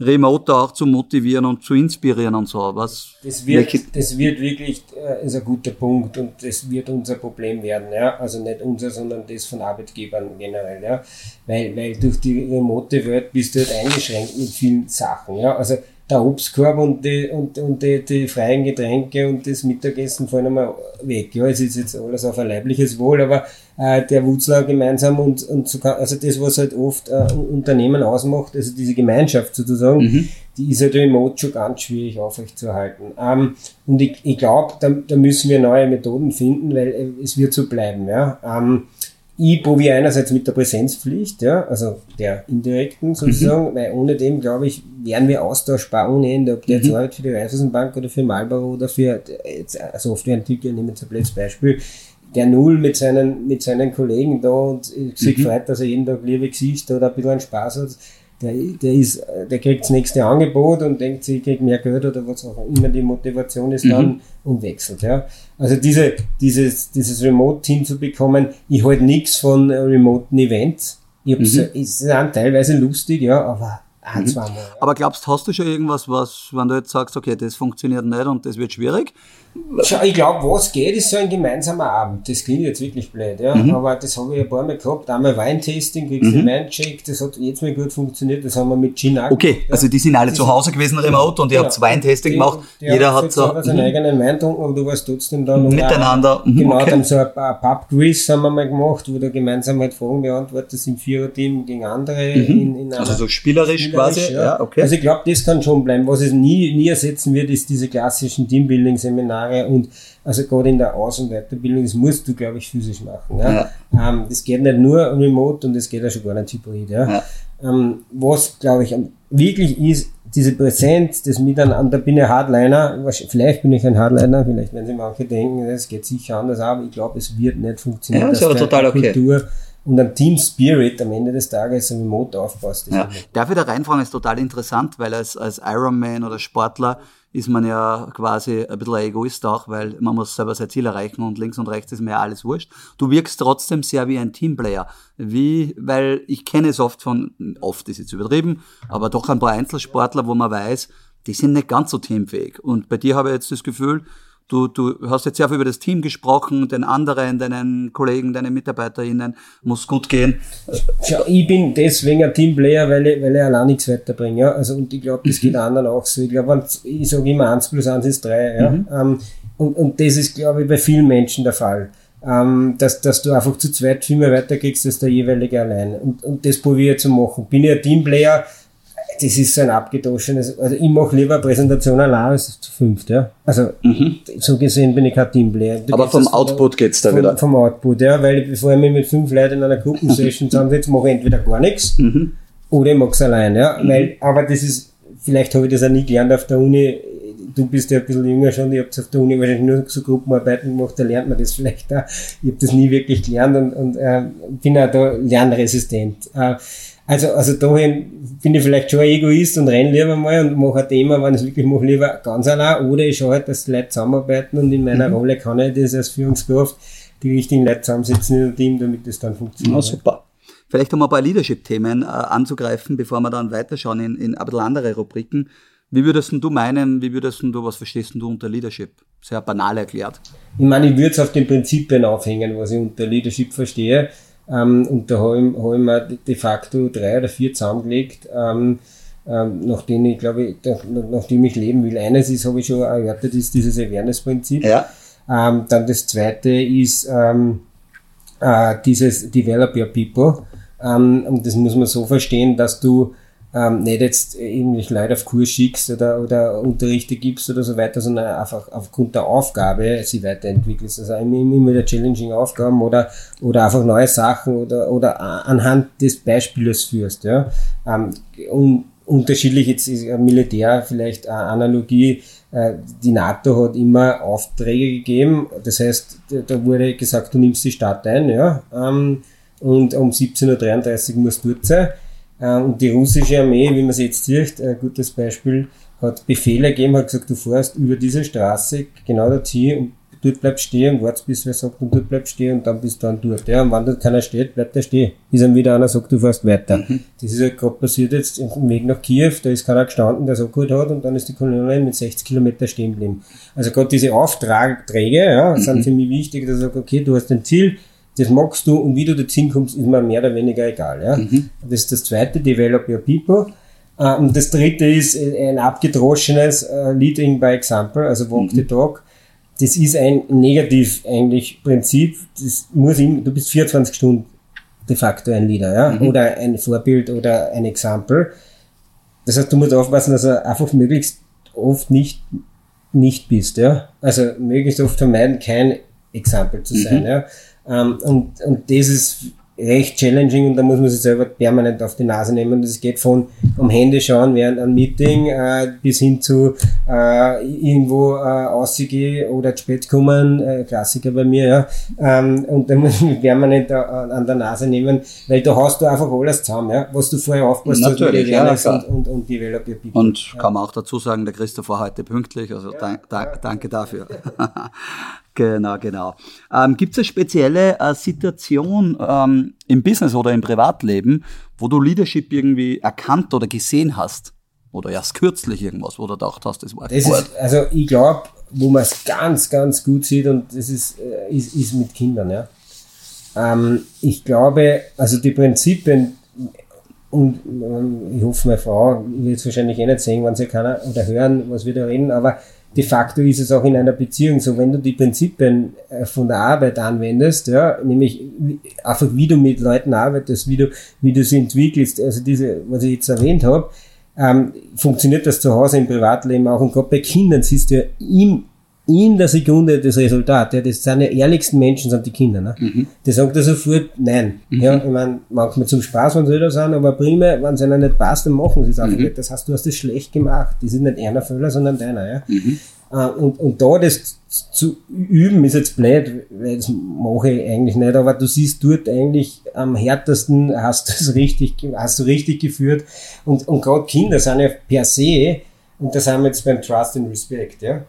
Remote auch zu motivieren und zu inspirieren und so. Was, das wird, das wird wirklich äh, ist ein guter Punkt und das wird unser Problem werden. Ja? Also nicht unser, sondern das von Arbeitgebern generell. Ja? Weil, weil durch die remote Welt bist du halt eingeschränkt mit vielen Sachen. Ja? Also der Obstkorb und die, und, und die, die freien Getränke und das Mittagessen fallen einmal weg. Ja, es ist jetzt alles auf ein leibliches Wohl, aber äh, der Wutzler gemeinsam und, und so, also das, was halt oft äh, Unternehmen ausmacht, also diese Gemeinschaft sozusagen, mhm. die ist halt remote schon ganz schwierig aufrechtzuerhalten. Ähm, und ich, ich glaube, da, da müssen wir neue Methoden finden, weil äh, es wird so bleiben. Ja. Ähm, ich probiere einerseits mit der Präsenzpflicht, ja, also der indirekten sozusagen, mhm. weil ohne dem, glaube ich, wären wir austauschbar ohne Ende, ob der jetzt mhm. arbeitet für die Raiffeisenbank oder für Marlboro oder für jetzt also Softwareentwickler, nehmen wir jetzt blödes Beispiel, der Null mit seinen, mit seinen Kollegen da und sich mhm. freut, dass er jeden Tag liebe Gesichter oder ein bisschen Spaß hat, der, der ist, der kriegt das nächste Angebot und denkt sich, ich krieg mehr Geld oder was auch immer die Motivation ist dann mhm. und wechselt, ja. Also diese, dieses, dieses Remote-Team zu bekommen, ich halte nichts von remoten Events. Ich hab's, mhm. ist dann teilweise lustig, ja, aber ein, mhm. zweimal. Aber glaubst, hast du schon irgendwas, was, wenn du jetzt sagst, okay, das funktioniert nicht und das wird schwierig? Schau, ich glaube, was geht, ist so ein gemeinsamer Abend. Das klingt jetzt wirklich blöd, ja. Mhm. Aber das habe ich ein paar Mal gehabt. Einmal Weintesting, kriegst du mhm. den Weincheck, das hat jetzt mal gut funktioniert. Das haben wir mit Gin Okay, ja. also die sind alle die zu Hause gewesen remote und ihr habt Weintesting gemacht. Jeder hat so. seinen mhm. eigenen Wein getrunken und du warst trotzdem dann. Miteinander. Mhm, genau, okay. dann so ein, ein Pub-Quiz haben wir mal gemacht, wo du gemeinsam halt Fragen beantwortest im Vierer-Team gegen andere. Mhm. In, in also so spielerisch, spielerisch quasi. Ja. ja. okay. Also ich glaube, das kann schon bleiben. Was es nie, nie ersetzen wird, ist diese klassischen Teambuilding-Seminare und also gerade in der Aus- und Weiterbildung, das musst du, glaube ich, physisch machen. Ja? ja. Ähm, das geht nicht nur remote und das geht auch schon gar nicht hybrid. Ja? ja. Ähm, was, glaube ich, wirklich ist, diese Präsenz, das Miteinander, bin ich Hardliner, vielleicht bin ich ein Hardliner, vielleicht werden sie manche denken, das geht sicher anders, aber ich glaube, es wird nicht funktionieren. Ja, ist aber total okay. Kultur und ein Team Spirit am Ende des Tages ein Remote aufpasst. Ja. Darf ich da reinfragen, ist total interessant, weil als, als Ironman oder Sportler ist man ja quasi ein bisschen Egoist auch, weil man muss selber sein Ziel erreichen und links und rechts ist mir ja alles wurscht. Du wirkst trotzdem sehr wie ein Teamplayer. Wie, weil ich kenne es oft von, oft ist jetzt übertrieben, aber doch ein paar Einzelsportler, wo man weiß, die sind nicht ganz so teamfähig. Und bei dir habe ich jetzt das Gefühl, Du, du hast jetzt sehr viel über das Team gesprochen, den anderen, deinen Kollegen, deinen MitarbeiterInnen, muss gut gehen. Schau, ich bin deswegen ein Teamplayer, weil ich, weil ich allein nichts weiterbringe. Ja? Also, und ich glaube, das mhm. geht anderen auch so. Ich glaube, ich sage immer, eins plus eins ist drei. Ja? Mhm. Ähm, und, und das ist, glaube ich, bei vielen Menschen der Fall. Ähm, dass, dass du einfach zu zweit viel mehr weiterkriegst als der jeweilige allein. Und, und das probiere ich zu machen. Bin ich ein Teamplayer, das ist so ein abgedroschenes, also ich mache lieber Präsentation allein als zu fünft, ja. Also, mhm. so gesehen bin ich kein Teamplayer. Aber vom Output geht's da vom, wieder? Vom Output, ja, weil bevor ich mich mit fünf Leuten in einer Gruppensession zusammensetze, mache ich entweder gar nichts, mhm. oder ich mach's allein, ja. Mhm. Weil, aber das ist, vielleicht habe ich das auch nie gelernt auf der Uni, du bist ja ein bisschen jünger schon, ich habe auf der Uni wahrscheinlich nur so Gruppenarbeiten gemacht, da lernt man das vielleicht auch. Ich habe das nie wirklich gelernt und, und äh, bin auch da lernresistent. Äh, also, also dahin bin ich vielleicht schon ein Egoist und renn lieber mal und mache ein Thema, wenn ich es wirklich mache, lieber ganz allein. Oder ich schaue halt, dass die Leute zusammenarbeiten und in meiner mhm. Rolle kann ich das als Führungskraft die richtigen Leute zusammensetzen in einem Team, damit das dann funktioniert. Ja, super. Vielleicht um ein paar Leadership-Themen äh, anzugreifen, bevor wir dann weiterschauen in, in ein bisschen andere Rubriken. Wie würdest du meinen, wie würdest du, was verstehst du unter Leadership? Sehr banal erklärt. Ich meine, ich würde es auf den Prinzipien aufhängen, was ich unter Leadership verstehe. Ähm, und da habe ich, hab ich mir de facto drei oder vier zusammengelegt, ähm, ähm, nachdem ich, glaube ich, nachdem ich leben will. Eines ist, habe ich schon erörtert, ist dieses Awareness-Prinzip. Ja. Ähm, dann das zweite ist ähm, äh, dieses Develop Your People. Ähm, und das muss man so verstehen, dass du ähm, nicht jetzt irgendwie Leute auf Kurs schickst oder, oder Unterrichte gibst oder so weiter, sondern einfach aufgrund der Aufgabe sie weiterentwickelst. Also immer, wieder challenging Aufgaben oder, oder einfach neue Sachen oder, oder anhand des Beispiels führst. Ja. Ähm, und unterschiedlich jetzt ist Militär vielleicht eine Analogie. Äh, die NATO hat immer Aufträge gegeben. Das heißt, da wurde gesagt, du nimmst die Stadt ein, ja, ähm, und um 17.33 Uhr musst du dort sein und die russische Armee, wie man es jetzt sieht, ein gutes Beispiel, hat Befehle gegeben, hat gesagt, du fährst über diese Straße genau dorthin und dort bleibst stehen und wartest, bis wer sagt, und dort bleibst stehen und dann bist du dann dort. Ja, und wenn dort keiner steht, bleibt er stehen. Bis dann wieder einer sagt, du fährst weiter. Mhm. Das ist ja gerade passiert jetzt im Weg nach Kiew, da ist keiner gestanden, der so gut hat und dann ist die Kolonne mit 60 Kilometer stehen geblieben. Also gerade diese Aufträge, ja, mhm. sind für mich wichtig, dass ich sage, okay, du hast ein Ziel, das magst du und wie du dorthin kommst, ist mir mehr oder weniger egal. Ja? Mhm. Das ist das zweite, Develop Your People. Uh, und das dritte ist äh, ein abgedroschenes uh, Leading by Example, also Walk mhm. the Dog. Das ist ein negativ eigentlich Prinzip. Das muss ihm, du bist 24 Stunden de facto ein Leader, ja, mhm. oder ein Vorbild oder ein Example. Das heißt, du musst aufpassen, dass er einfach möglichst oft nicht, nicht bist, ja. Also möglichst oft vermeiden, kein Example zu sein, mhm. ja. Ähm, und, und das ist recht challenging und da muss man sich selber permanent auf die Nase nehmen. Das geht von am Handy schauen während einem Meeting äh, bis hin zu äh, irgendwo äh, ausgehen oder zu spät kommen, äh, Klassiker bei mir, ja. Ähm, und da muss man permanent an, an der Nase nehmen, weil da hast du einfach alles zusammen, ja, was du vorher aufpasst hast mit ja, und, und, und Develop Your People. Und kann man auch dazu sagen, der Christoph war heute pünktlich, also ja, dank, dank, danke dafür. Genau, genau. Ähm, Gibt es eine spezielle äh, Situation ähm, im Business oder im Privatleben, wo du Leadership irgendwie erkannt oder gesehen hast? Oder erst kürzlich irgendwas, wo du gedacht hast, das war das ist, Also ich glaube, wo man es ganz, ganz gut sieht und das ist, äh, ist, ist mit Kindern. Ja. Ähm, ich glaube, also die Prinzipien und ähm, ich hoffe, meine Frau wird es wahrscheinlich eh nicht sehen, wenn sie keiner oder hören, was wir da reden, aber de facto ist es auch in einer Beziehung so, wenn du die Prinzipien äh, von der Arbeit anwendest, ja, nämlich einfach wie du mit Leuten arbeitest, wie du, wie du sie entwickelst, also diese, was ich jetzt erwähnt habe, ähm, funktioniert das zu Hause im Privatleben auch. Und gerade bei Kindern siehst du ja im in der Sekunde das Resultat. Ja, das sind ja ehrlichsten Menschen, sind die Kinder. Ne? Mhm. Die sagen da sofort nein. Mhm. Ja, ich meine, manchmal zum Spaß, wenn sie da sind, aber prima, wenn es ihnen nicht passt, dann machen sie es einfach mhm. nicht. Das heißt, du hast das schlecht gemacht. Das ist nicht einer Fehler, sondern deiner. Ja? Mhm. Uh, und, und da das zu üben ist jetzt blöd, weil das mache ich eigentlich nicht, aber du siehst dort eigentlich am härtesten hast du es richtig, hast du richtig geführt. Und, und gerade Kinder sind ja per se, und das haben wir jetzt beim Trust and Respect, ja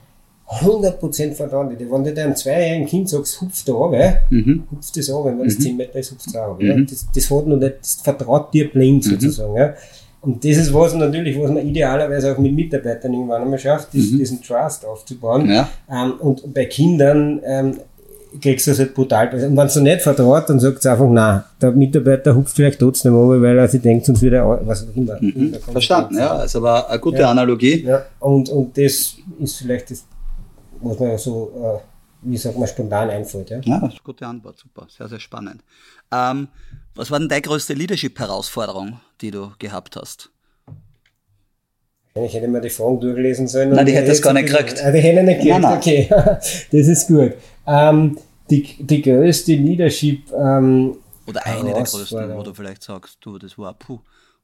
100% vertrauen die. Wenn du deinem zweijährigen Kind sagst, hupf da runter, mhm. hupft das runter, wenn es mhm. 10 Meter ist, hupft es auch runter. Mhm. Ja? Das, das hat noch nicht, das vertraut dir blind mhm. sozusagen. Ja? Und das ist was natürlich, was man idealerweise auch mit Mitarbeitern irgendwann einmal schafft, ist, mhm. diesen Trust aufzubauen. Ja. Ähm, und bei Kindern ähm, kriegst du das halt brutal. Und wenn du nicht vertraut, dann sagt es einfach, nein, der Mitarbeiter hupft vielleicht trotzdem runter, weil er sich denkt, sonst wieder, was auch immer. Mhm. Verstanden, ja, ist aber eine gute ja. Analogie. Ja. Und, und das ist vielleicht das was mir so, äh, wie sagt man, spontan einfällt. Ja, ja das ist eine gute Antwort, super, sehr, sehr spannend. Ähm, was war denn deine größte Leadership-Herausforderung, die du gehabt hast? Ich hätte mir die Fragen durchlesen sollen. Nein, die hätte das gar nicht gekriegt. Die hätte ich nicht gekriegt, okay. das ist gut. Ähm, die, die größte Leadership. Ähm, Oder eine der größten, wo du vielleicht sagst, du, das war, puh,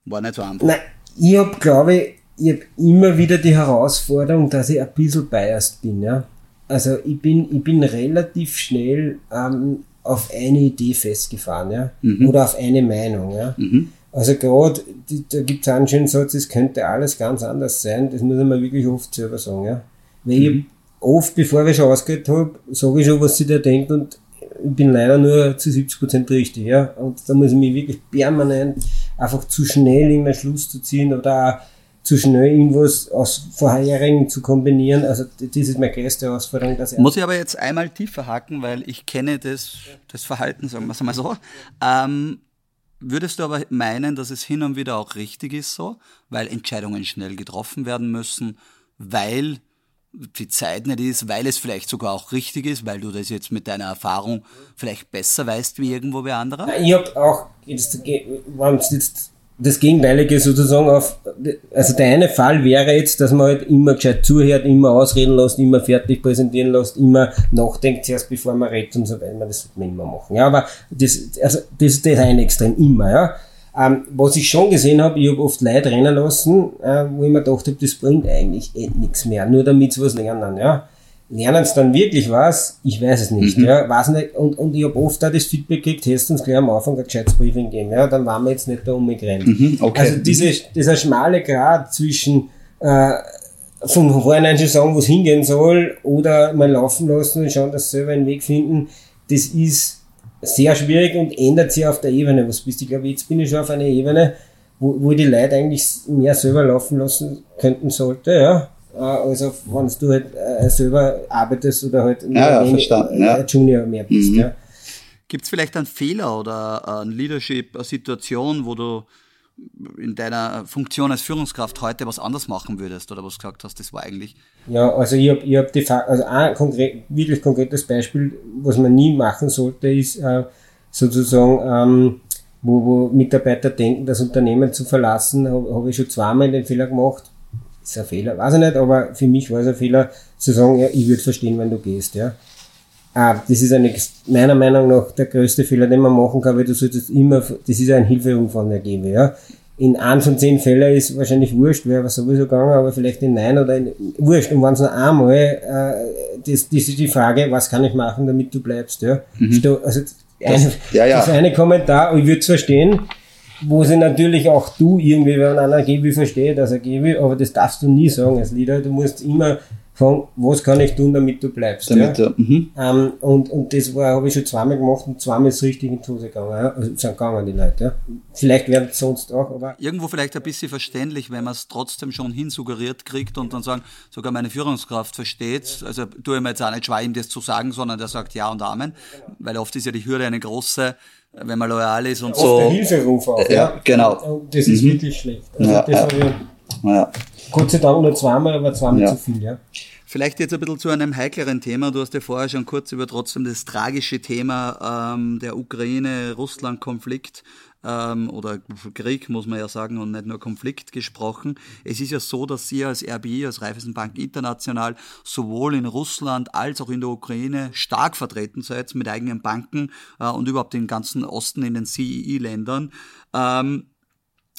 war nicht so einfach. Nein, ich habe, glaube ich, ich habe immer wieder die Herausforderung, dass ich ein bisschen biased bin. Ja? Also ich bin, ich bin relativ schnell ähm, auf eine Idee festgefahren ja? Mhm. oder auf eine Meinung. Ja? Mhm. Also gerade, da gibt es einen schönen Satz, es könnte alles ganz anders sein. Das muss ich mir wirklich oft selber sagen. Ja? Weil mhm. ich oft, bevor ich schon ausgehört habe, sage ich schon, was sie da denkt und ich bin leider nur zu 70% richtig. Ja? Und da muss ich mich wirklich permanent einfach zu schnell in den Schluss zu ziehen oder auch zu schnell irgendwas aus vorherigen zu kombinieren. Also das ist meine größte Herausforderung. Dass Muss ich aber jetzt einmal tiefer haken, weil ich kenne das, das Verhalten, sagen wir es mal so. Ähm, würdest du aber meinen, dass es hin und wieder auch richtig ist so, weil Entscheidungen schnell getroffen werden müssen, weil die Zeit nicht ist, weil es vielleicht sogar auch richtig ist, weil du das jetzt mit deiner Erfahrung vielleicht besser weißt wie irgendwo bei anderen? Ich habe auch, wenn es jetzt das Gegenteilige sozusagen auf, also der eine Fall wäre jetzt, dass man halt immer gescheit zuhört, immer ausreden lässt, immer fertig präsentieren lässt, immer nachdenkt zuerst, bevor man redet und so weiter. Das sollte man immer machen. Ja, aber das, also, das ist das eine Extrem, immer, ja. Ähm, was ich schon gesehen habe, ich habe oft Leute rennen lassen, äh, wo ich mir gedacht habe, das bringt eigentlich eh nichts mehr, nur damit sie was lernen, ja lernen es dann wirklich was? Ich weiß es nicht. Mhm. Ja, weiß nicht. Und, und ich habe oft auch das Feedback gekriegt, hast uns gleich am Anfang ein gescheites Briefing geben. Ja, dann waren wir jetzt nicht da umgerannt. Mhm, okay. Also diese, dieser schmale Grad zwischen äh, von vornherein schon sagen, wo es hingehen soll, oder mal laufen lassen und schauen, dass sie selber einen Weg finden, das ist sehr schwierig und ändert sich auf der Ebene. Was bist du? Ich glaube, jetzt bin ich schon auf einer Ebene, wo, wo die Leute eigentlich mehr selber laufen lassen könnten sollte, ja. Äh, also wenn du halt äh, selber arbeitest oder halt ja, ja, verstanden, ja. Junior mehr bist. Mhm. Ja. Gibt es vielleicht einen Fehler oder eine Leadership, eine Situation, wo du in deiner Funktion als Führungskraft heute was anders machen würdest oder was gesagt hast, das war eigentlich? Ja, also ich habe ich hab die also ein konkret, wirklich konkretes Beispiel, was man nie machen sollte, ist äh, sozusagen, ähm, wo, wo Mitarbeiter denken, das Unternehmen zu verlassen, habe hab ich schon zweimal den Fehler gemacht, ist ein Fehler, weiß ich nicht, aber für mich war es ein Fehler zu sagen, ja, ich würde verstehen, wenn du gehst, ja. Ah, das ist eine, meiner Meinung nach der größte Fehler, den man machen kann, weil du solltest immer, das ist ein Hilferumfang ergeben, ja. In einem von zehn Fällen ist wahrscheinlich wurscht, wäre was sowieso gegangen, aber vielleicht in neun oder in, wurscht. Und wenn es nur einmal, äh, das, das ist die Frage, was kann ich machen, damit du bleibst, ja. Mhm. Also, eine, ja, ja. das eine Kommentar, ich würde es verstehen, wo sie natürlich auch du irgendwie, wenn einer gehen will, verstehe, dass er gehen will, aber das darfst du nie sagen als Leader. Du musst immer von was kann ich tun, damit du bleibst. Damit ja? du, mhm. ähm, und, und das war, habe ich schon zweimal gemacht und zweimal ist es richtig in die Hose gegangen. Ja? Also sind gegangen die Leute. Ja? Vielleicht werden es sonst auch, aber. Irgendwo vielleicht ein bisschen verständlich, wenn man es trotzdem schon hinsuggeriert kriegt und dann sagen, sogar meine Führungskraft versteht. Also tue ich mir jetzt auch nicht schwer, ihm das zu sagen, sondern der sagt Ja und Amen. Weil oft ist ja die Hürde eine große, wenn man loyal ist und Oft so. der Hilferuf auch. Ja, genau. Und das ist Mhm. wirklich schlecht. Also Ja, das ja. habe ich Ja. Gott sei Dank nur zweimal, aber zweimal Ja. zu viel, ja. Vielleicht jetzt ein bisschen zu einem heikleren Thema. Du hast ja vorher schon kurz über trotzdem das tragische Thema ähm, der Ukraine-Russland-Konflikt ähm, oder Krieg, muss man ja sagen, und nicht nur Konflikt gesprochen. Es ist ja so, dass Sie als RBI, als Raiffeisenbank International, sowohl in Russland als auch in der Ukraine stark vertreten seid mit eigenen Banken äh, und überhaupt im ganzen Osten in den CEE-Ländern. Ähm,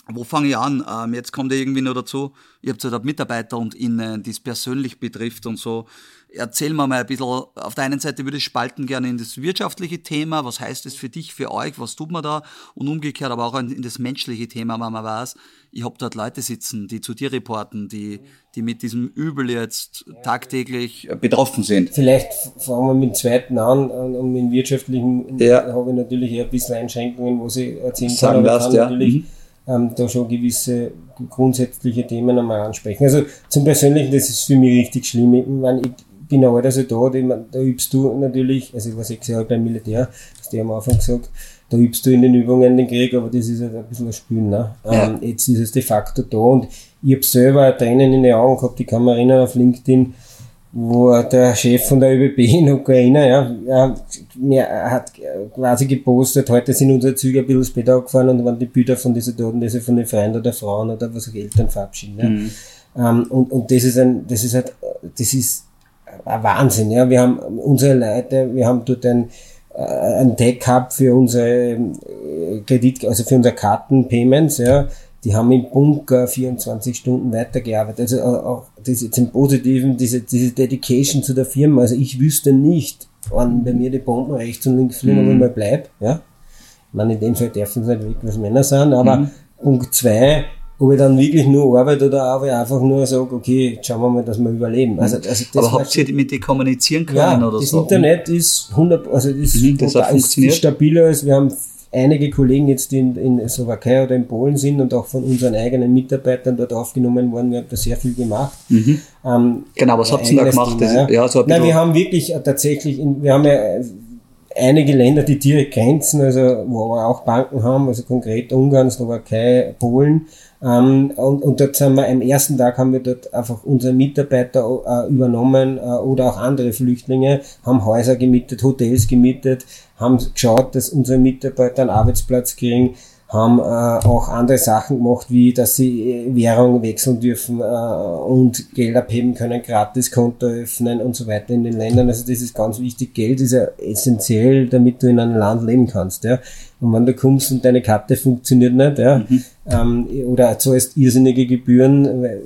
wo fange ich an? Ähm, jetzt kommt ja irgendwie noch dazu, ihr habt ja da Mitarbeiter und Innen, die es persönlich betrifft und so. Erzähl mir mal ein bisschen, auf der einen Seite würde ich spalten gerne in das wirtschaftliche Thema, was heißt das für dich, für euch, was tut man da? Und umgekehrt aber auch in das menschliche Thema, wenn man weiß, ich habe dort Leute sitzen, die zu dir reporten, die, die mit diesem Übel jetzt tagtäglich betroffen sind. Vielleicht fangen wir mit dem zweiten an und mit dem wirtschaftlichen Ja. habe ich natürlich eher ein bisschen Einschränkungen, was ich erzählen Sagen kann, aber darfst, kann ja. natürlich Mhm. Ähm, da schon gewisse grundsätzliche Themen einmal ansprechen. Also zum Persönlichen, das ist für mich richtig schlimm. Ich, meine, ich bin alter Soldat, ich meine, da übst du natürlich, also ich war sechs Jahre beim Militär, das die am Anfang gesagt, da übst du in den Übungen den Krieg, aber das ist halt ein bisschen ein Spielen. Ne? Ähm, jetzt ist es de facto da und ich habe selber Tränen in den Augen gehabt, ich kann mich erinnern auf LinkedIn, wo der Chef von der ÖBB in Ukraine, ja, mir hat quasi gepostet, heute sind unsere Züge ein bisschen später gefahren und waren die Bilder von diesen Toten, diese von den Freunden oder Frauen oder was auch Eltern verabschieden. Ja. Mhm. Ähm, und, und das ist ein, das ist halt, das ist ein Wahnsinn, ja. Wir haben unsere Leute, wir haben dort ein, äh, ein gehabt für unsere äh, Kredit, also für unsere Kartenpayments, ja. Die haben im Bunker 24 Stunden weitergearbeitet. Also auch- auch das jetzt im Positiven, diese, diese Dedication zu der Firma. Also ich wüsste nicht, wann bei mir die Bomben rechts und links fliegen, Mhm. ob ich mal bleib, ja. Ich meine, in dem Fall dürfen sie nicht weg, was Männer sind, aber Mhm. Punkt zwei, ob ich dann wirklich nur arbeite oder ob ich einfach nur sage, okay, jetzt schauen wir mal, dass wir überleben. Also, also das Aber habt ihr mit die kommunizieren können ja, oder das so? Internet ist 100, also das, Mhm, das ist stabiler als wir haben einige Kollegen jetzt, die in, in Slowakei oder in Polen sind und auch von unseren eigenen Mitarbeitern dort aufgenommen worden. Wir haben da sehr viel gemacht. Mhm. Ähm, Genau, was habt ihr da gemacht? Thema, Das- ja, so ein Nein, wir haben wirklich äh, tatsächlich, in, wir haben ja äh, einige Länder, die direkt grenzen, also wo wir auch Banken haben, also konkret Ungarn, Slowakei, Polen. Ähm, und, und dort sind wir am ersten Tag haben wir dort einfach unsere Mitarbeiter äh, übernommen äh, oder auch andere Flüchtlinge, haben Häuser gemietet, Hotels gemietet, haben geschaut, dass unsere Mitarbeiter einen Arbeitsplatz kriegen, haben äh, auch andere Sachen gemacht, wie dass sie äh, Währung wechseln dürfen äh, und Geld abheben können, gratis Konto öffnen und so weiter in den Ländern. Also das ist ganz wichtig. Geld ist ja essentiell, damit du in einem Land leben kannst. Ja. Und wenn du kommst und deine Karte funktioniert nicht, ja, ähm, oder zahlst irrsinnige Gebühren, weil halt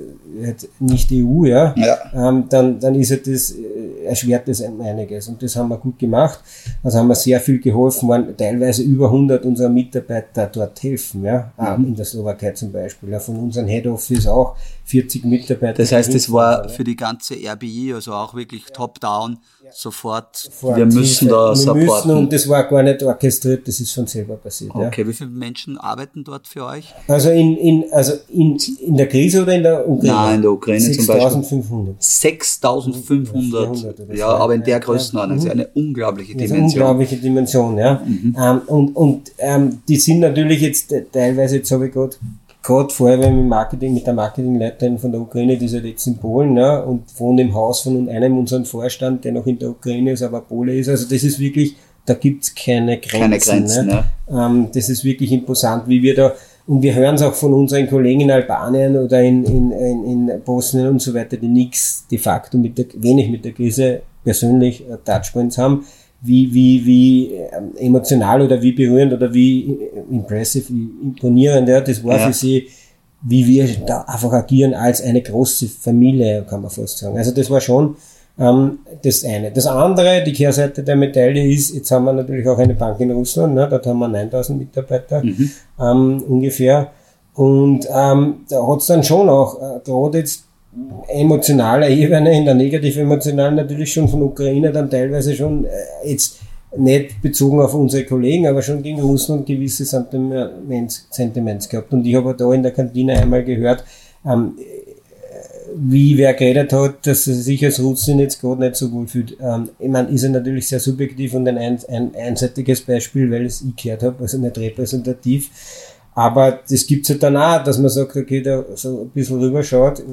nicht EU, ja, Ja. ähm, dann, dann ist ja das, äh, erschwert das einiges. Und das haben wir gut gemacht. Also haben wir sehr viel geholfen, waren teilweise über 100 unserer Mitarbeiter dort helfen, ja, Mhm. in der Slowakei zum Beispiel, ja, von unserem Head Office auch 40 Mitarbeiter. Das heißt, es war ja. für die ganze RBI, also auch wirklich top-down, sofort, Sofort wir müssen da wir müssen, supporten. und das war gar nicht orchestriert, das ist von selber passiert. Ja. Okay, wie viele Menschen arbeiten dort für euch? Also in, in, also in, in der Krise oder in der Ukraine? Nein, in der Ukraine zum Beispiel. 6500. 6500, 400 oder ja, aber in der Ja, Größenordnung, das ist eine unglaubliche Das ist eine Dimension. unglaubliche Dimension, ja. Mhm. Ähm, und und ähm, die sind natürlich jetzt äh, teilweise, jetzt habe ich gerade gerade vorher wenn mit Marketing, mit der Marketingleiterin von der Ukraine, die ist halt jetzt in Polen, ja, und wohnt im Haus von einem unserem Vorstand, der noch in der Ukraine ist, aber Pole ist. Also das ist wirklich, da gibt's keine Grenzen. Keine Grenzen, ne? Ähm, das ist wirklich imposant, wie wir da, und wir hören es auch von unseren Kollegen in Albanien oder in, in, in, in Bosnien und so weiter, die nichts de facto mit der, wenig mit der Krise persönlich äh, Touchpoints haben, wie, wie, wie ähm, emotional oder wie berührend oder wie äh, impressive, wie imponierend, ja, das war Ja. für sie, wie wir da einfach agieren als eine große Familie, kann man fast sagen. Also das war schon ähm, das eine. Das andere, die Kehrseite der Medaille ist, jetzt haben wir natürlich auch eine Bank in Russland, ne, dort haben wir 9000 Mitarbeiter ähm, ungefähr. Und ähm, da hat's dann schon auch, äh, gerade jetzt emotionaler Ebene, in der negativ-emotionalen natürlich schon von Ukraine dann teilweise schon äh, jetzt nicht bezogen auf unsere Kollegen, aber schon gegen Russland gewisse Sentiments, Sentiments gehabt. Und ich habe da in der Kantine einmal gehört, ähm, wie wer geredet hat, dass er sich als Russin jetzt gerade nicht so wohl fühlt. Ähm, ich meine, ist er natürlich sehr subjektiv und ein, ein einseitiges Beispiel, weil es ich gehört habe, also nicht repräsentativ. Aber das gibt's ja dann auch, dass man sagt, okay, da so ein bisschen rüberschaut.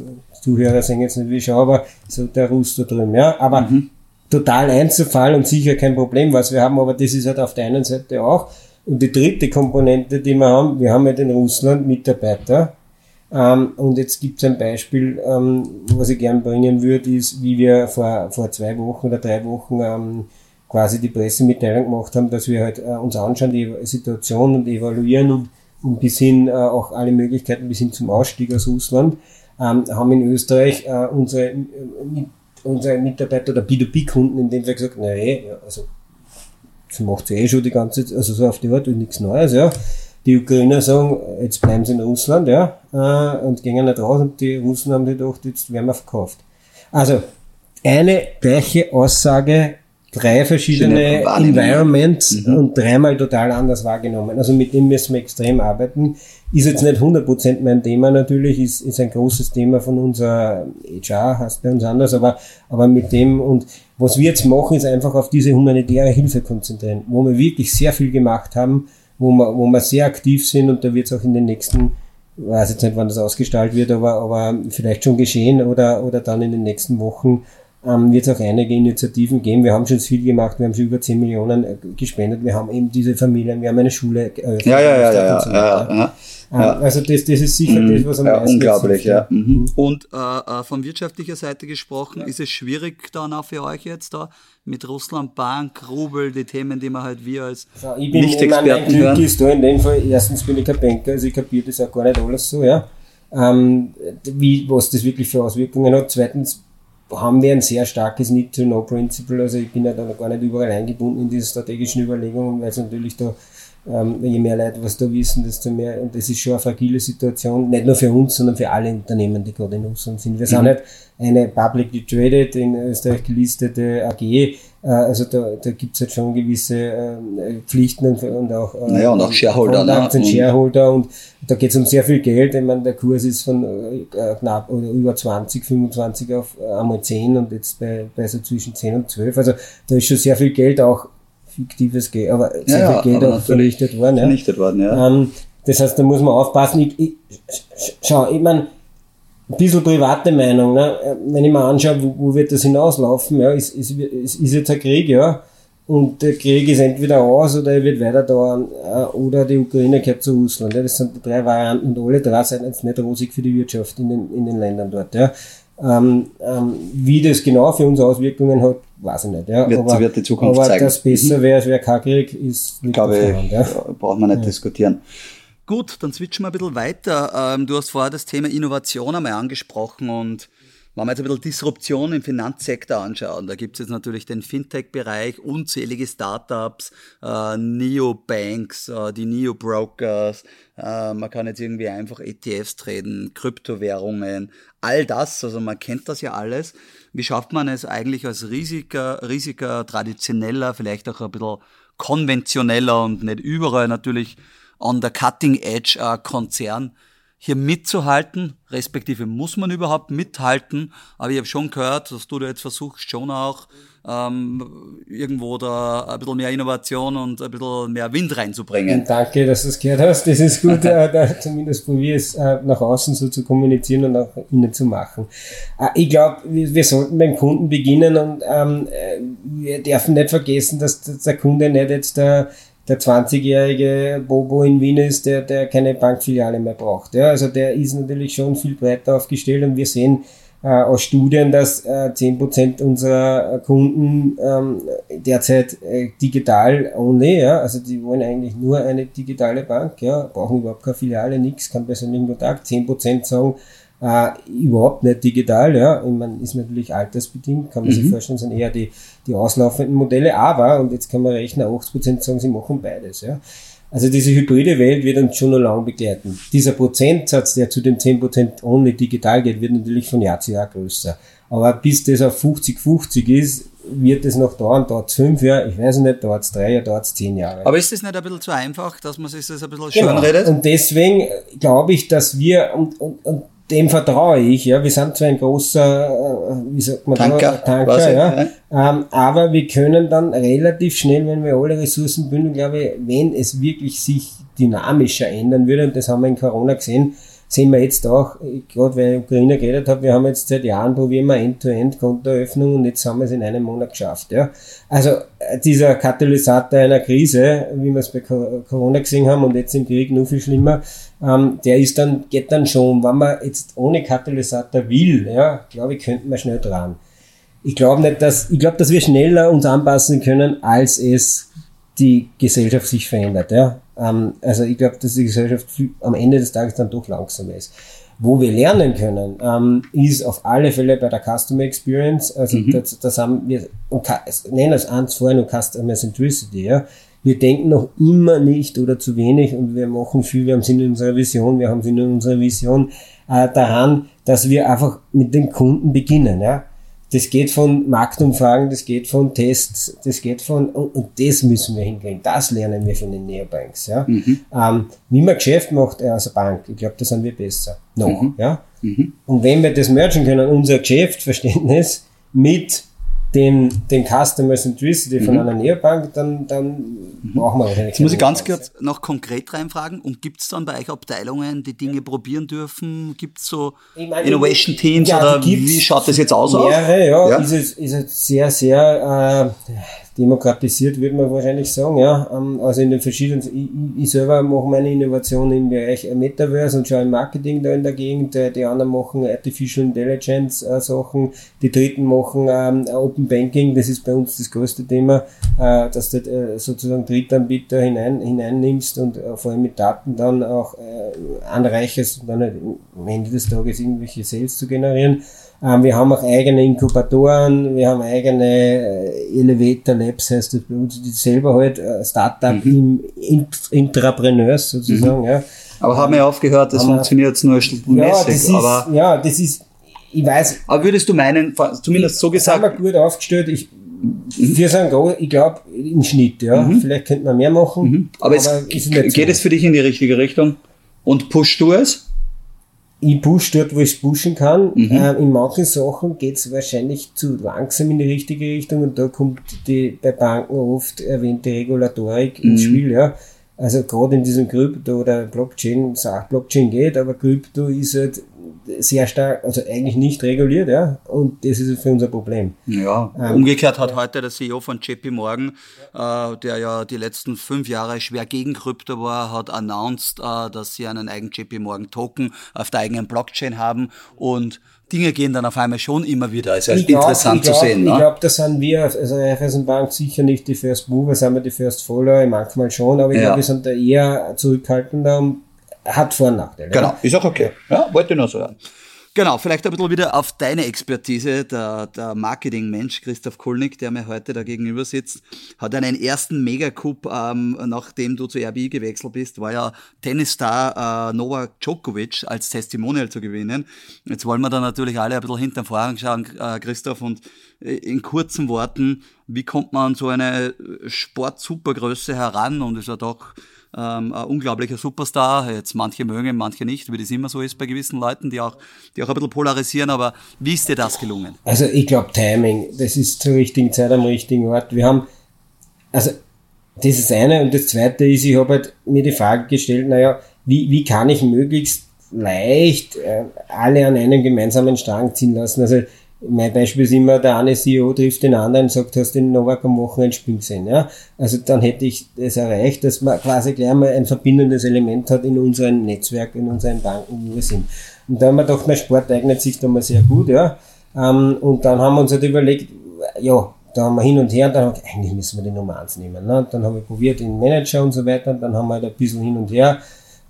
Zuhörer sehen jetzt nicht, wie ich schaue, aber so der Russ da drüben, ja. Aber mhm. total einzufallen und sicher kein Problem, was wir haben, aber das ist halt auf der einen Seite auch. Und die dritte Komponente, die wir haben, wir haben ja den Russland Mitarbeiter, ähm, und jetzt gibt es ein Beispiel, ähm, was ich gern bringen würde, ist, wie wir vor, vor zwei Wochen oder drei Wochen ähm, quasi die Pressemitteilung gemacht haben, dass wir halt äh, uns anschauen, die Situation und evaluieren und, und bis hin äh, auch alle Möglichkeiten bis hin zum Ausstieg aus Russland, ähm, haben in Österreich äh, unsere, äh, unsere Mitarbeiter oder B2B-Kunden in dem Fall gesagt, naja, ja, also das macht sie eh schon die ganze Zeit, also so auf die Art und nichts Neues, ja die Ukrainer sagen, jetzt bleiben sie in Russland, ja, äh, und gehen nicht raus und die Russen haben gedacht, jetzt werden wir verkauft. Also, eine gleiche Aussage, drei verschiedene Environments mhm. und dreimal total anders wahrgenommen. Also mit dem müssen wir extrem arbeiten. Ist jetzt nicht 100% mein Thema natürlich, ist, ist ein großes Thema von unserer HR, heißt bei uns anders, aber, aber mit dem und was wir jetzt machen, ist einfach auf diese humanitäre Hilfe konzentrieren, wo wir wirklich sehr viel gemacht haben, wo wir, wo wir sehr aktiv sind und da wird es auch in den nächsten, weiß jetzt nicht, wann das ausgestaltet wird, aber, aber vielleicht schon geschehen oder, oder dann in den nächsten Wochen ähm, wird es auch einige Initiativen geben. Wir haben schon viel gemacht, wir haben schon über 10 Millionen äh, gespendet, wir haben eben diese Familien, wir haben eine Schule eröffnet. Ja, ja, ja, ja, so ja, ja, ja. Also das, das ist sicher mhm. das, was am ja, meisten Unglaublich, ja. Mhm. Und äh, äh, von wirtschaftlicher Seite gesprochen, ist es schwierig dann auch für euch jetzt da mit Russland, Bank, Rubel, die Themen, die man halt wir als ja, ich bin, Nicht-Experten hören. Glück ist da in dem Fall, erstens bin ich kein Banker, also ich kapiere das auch gar nicht alles so, ja. Ähm, wie, was das wirklich für Auswirkungen hat. Zweitens haben wir ein sehr starkes Need-to-Know-Principle, also ich bin ja da gar nicht überall eingebunden in diese strategischen Überlegungen, weil es natürlich da ähm, je mehr Leute was da wissen, desto mehr, und das ist schon eine fragile Situation, nicht nur für uns, sondern für alle Unternehmen, die gerade in Russland sind. Wir mhm. sind halt eine publicly traded, in Österreich gelistete AG, also da, da gibt es halt schon gewisse äh, Pflichten und, und auch, äh, naja, und auch Shareholder. Ne? Und Shareholder und da geht es um sehr viel Geld. Ich meine, der Kurs ist von äh, knapp oder über 20, 25 auf einmal 10 und jetzt bei, bei so zwischen 10 und 12. Also da ist schon sehr viel Geld auch fiktives Geld, aber sehr ja, viel Geld auch vernichtet worden. Ja. Vernichtet worden, ja. Ähm, das heißt, da muss man aufpassen. Ich, ich, schau, ich meine, ein bisschen private Meinung, ne? wenn ich mir anschaue, wo, wo wird das hinauslaufen, ja, ist, ist, ist, ist jetzt ein Krieg, ja, und der Krieg ist entweder aus oder er wird weiter dauern, äh, oder die Ukraine gehört zu Russland. Ja. Das sind die drei Varianten und alle drei sind jetzt nicht rosig für die Wirtschaft in den, in den Ländern dort. Ja. Ähm, ähm, wie das genau für uns Auswirkungen hat, weiß ich nicht. Ja. Wird, aber, wird die Zukunft aber zeigen. dass besser mhm. wäre, es wäre kein Krieg, ist nicht Glaube ich, ja. braucht man nicht ja. diskutieren. Gut, dann switchen wir ein bisschen weiter. Ähm, du hast vorher das Thema Innovation einmal angesprochen und wenn wir jetzt ein bisschen Disruption im Finanzsektor anschauen, da gibt es jetzt natürlich den Fintech-Bereich, unzählige Startups, äh, Neobanks, äh, die Neo-Brokers, äh, man kann jetzt irgendwie einfach ETFs traden, Kryptowährungen, all das, also man kennt das ja alles. Wie schafft man es eigentlich als riesiger, riesiger, traditioneller, vielleicht auch ein bisschen konventioneller und nicht überall natürlich on the cutting edge äh, Konzern hier mitzuhalten, respektive muss man überhaupt mithalten, aber ich habe schon gehört, dass du da jetzt versuchst, schon auch ähm, irgendwo da ein bisschen mehr Innovation und ein bisschen mehr Wind reinzubringen. Danke, dass du es gehört hast. Das ist gut, äh, da zumindest probiere es äh, nach außen so zu kommunizieren und auch innen zu machen. Äh, ich glaube, wir, wir, sollten beim Kunden beginnen und ähm, äh, wir dürfen nicht vergessen, dass, der Kunde nicht jetzt der der 20-jährige Bobo in Wien ist, der, der keine Bankfiliale mehr braucht. Ja, also der ist natürlich schon viel breiter aufgestellt und wir sehen äh, aus Studien, dass äh, 10% unserer Kunden ähm, derzeit äh, digital only, ja, also die wollen eigentlich nur eine digitale Bank, ja, brauchen überhaupt keine Filiale, nichts, keinen persönlichen Kontakt. 10% sagen, äh, überhaupt nicht digital, ja. Ich meine, ist natürlich altersbedingt, kann man mhm. sich vorstellen, sind eher die, die auslaufenden Modelle, aber, und jetzt kann man rechnen, 80% sagen, sie machen beides, ja. Also diese hybride Welt wird uns schon noch lange begleiten. Dieser Prozentsatz, der zu den 10% ohne digital geht, wird natürlich von Jahr zu Jahr größer. Aber bis das auf 50-50 ist, wird es noch dauern, dauert es fünf Jahre, ich weiß nicht, dauert es drei Jahre, dauert es zehn Jahre. Aber ist das nicht ein bisschen zu einfach, dass man sich das ein bisschen genau. schön redet? Und deswegen glaube ich, dass wir, und, und, und dem vertraue ich, ja. Wir sind zwar ein großer, äh, wie sagt man Tanker, da, Tanker ja. ja. Ähm, aber wir können dann relativ schnell, wenn wir alle Ressourcen bündeln, glaube ich, wenn es wirklich sich dynamischer ändern würde, und das haben wir in Corona gesehen, sehen wir jetzt auch, gerade weil ich Ukraine geredet habe, wir haben jetzt seit Jahren probieren wir End-to-End-Kontoeröffnung und jetzt haben wir es in einem Monat geschafft. Ja. Also äh, dieser Katalysator einer Krise, wie wir es bei Corona gesehen haben und jetzt im Krieg noch viel schlimmer, ähm, der ist dann, geht dann schon, wenn man jetzt ohne Katalysator will, ja, glaube ich, könnten wir schnell dran. Ich glaube nicht, dass, ich glaube, dass wir schneller uns anpassen können, als es die Gesellschaft sich verändert. Ja. Ähm, also ich glaube, dass die Gesellschaft am Ende des Tages dann doch langsamer ist. Wo wir lernen können, ähm, ist auf alle Fälle bei der Customer Experience. Also mhm. das, das haben wir, nennen es eins vorhin nur Customer Centricity. Ja. Wir denken noch immer nicht oder zu wenig und wir machen viel, wir haben es in unserer Vision, wir haben es in unserer Vision äh, daran, dass wir einfach mit den Kunden beginnen. Ja das geht von Marktumfragen, das geht von Tests, das geht von, und, und das müssen wir hinkriegen. Das lernen wir von den Neobanks, ja. Mhm. Ähm, wie man Geschäft macht äh, als Bank, ich glaube, da sind wir besser. Noch, mhm. ja. Mhm. Und wenn wir das mergen können, unser Geschäftsverständnis mit den, den Customer Centricity von mhm. einer Neobank, dann, dann mhm. brauchen wir wahrscheinlich Jetzt muss ich ganz kurz noch konkret reinfragen. Und gibt es dann bei euch Abteilungen, die Dinge ja. probieren dürfen? Gibt es so ich Innovation Teams ja, oder wie schaut das jetzt aus? Mehrere, ja. ja. Ist, es, ist es sehr, sehr äh, demokratisiert, würde man wahrscheinlich sagen, ja. Ähm, also in den verschiedenen, ich, ich selber mache meine Innovation im Bereich Metaverse und schaue im Marketing da in der Gegend, äh, die anderen machen Artificial Intelligence äh, Sachen, die dritten machen ähm, Open Banking, das ist bei uns das größte Thema, äh, dass du äh, sozusagen Drittanbieter hinein, hineinnimmst und äh, vor allem mit Daten dann auch äh, anreicherst und dann halt am Ende des Tages irgendwelche Sales zu generieren. Ähm, wir haben auch eigene Inkubatoren, wir haben eigene äh, Elevator Labs, heißt das bei uns, die selber halt äh, Startup mhm. im Intrapreneurs sozusagen, mhm. ja. Aber haben wir aufgehört, das funktioniert jetzt nur stundenmäßig. Ja, aber, ja, das ist, ich weiß. Aber würdest du meinen, zumindest so gesagt. Haben wir gut aufgestellt, ich, wir sind ich glaube, im Schnitt, ja. Mhm. Vielleicht könnte man mehr machen. Mhm. Aber, aber es, geht es für dich in die richtige Richtung? Und pushst du es? Ich push dort, wo ich pushen kann. Mhm. Ähm, in manchen Sachen geht's wahrscheinlich zu langsam in die richtige Richtung und da kommt die bei Banken oft erwähnte Regulatorik mhm. ins Spiel. Ja. Also gerade in diesem Krypto oder Blockchain, sagt Blockchain geht, aber Krypto ist halt sehr stark, also eigentlich nicht reguliert, ja, und das ist für unser Problem. Ja, ähm, umgekehrt hat heute der CEO von JP Morgan, äh, der ja die letzten fünf Jahre schwer gegen Krypto war, hat announced, äh, dass sie einen eigenen JP Morgan Token auf der eigenen Blockchain haben und Dinge gehen dann auf einmal schon immer wieder. Also ist glaub, interessant glaub, zu sehen. Ne? Ich glaube, da sind wir, also Raiffeisenbank sicher nicht die First Mover, sind wir die First Follower, manchmal schon, aber ich ja. glaube, wir sind da eher zurückhaltender und hat Vor- und Nachteile. Genau, ist auch okay. Ja, wollte nur so hören. Genau, vielleicht ein bisschen wieder auf deine Expertise. Der, der Marketing-Mensch Christoph Kulnig, der mir heute da gegenüber sitzt, hat einen ersten Megacoup, ähm, nachdem du zu RBI gewechselt bist, war ja Tennisstar äh, Novak Djokovic als Testimonial zu gewinnen. Jetzt wollen wir da natürlich alle ein bisschen hinterm Vorhang schauen, äh, Christoph, und äh, in kurzen Worten, wie kommt man an so eine Sport-Supergröße heran und ist ja doch ähm, ein unglaublicher Superstar. Jetzt manche mögen, manche nicht, wie das immer so ist bei gewissen Leuten, die auch, die auch ein bisschen polarisieren. Aber wie ist dir das gelungen? Also ich glaube Timing, das ist zur richtigen Zeit am richtigen Ort. Wir haben, also das ist eine und das zweite ist, ich habe halt mir die Frage gestellt, naja, wie, wie kann ich möglichst leicht äh, alle an einem gemeinsamen Strang ziehen lassen? Also mein Beispiel ist immer, der eine CEO trifft den anderen und sagt, hast du den Novak am Wochenende spielen gesehen, ja? Also dann hätte ich es erreicht, dass man quasi gleich mal ein verbindendes Element hat in unserem Netzwerk, in unseren Banken, wo wir sind. Und da haben wir gedacht, mein Sport eignet sich da mal sehr gut, ja? Ähm, und dann haben wir uns halt überlegt, ja, da haben wir hin und her, und dann haben wir gedacht, eigentlich müssen wir die Nummer eins nehmen, ne? Dann haben wir probiert, den Manager und so weiter, und dann haben wir halt ein bisschen hin und her,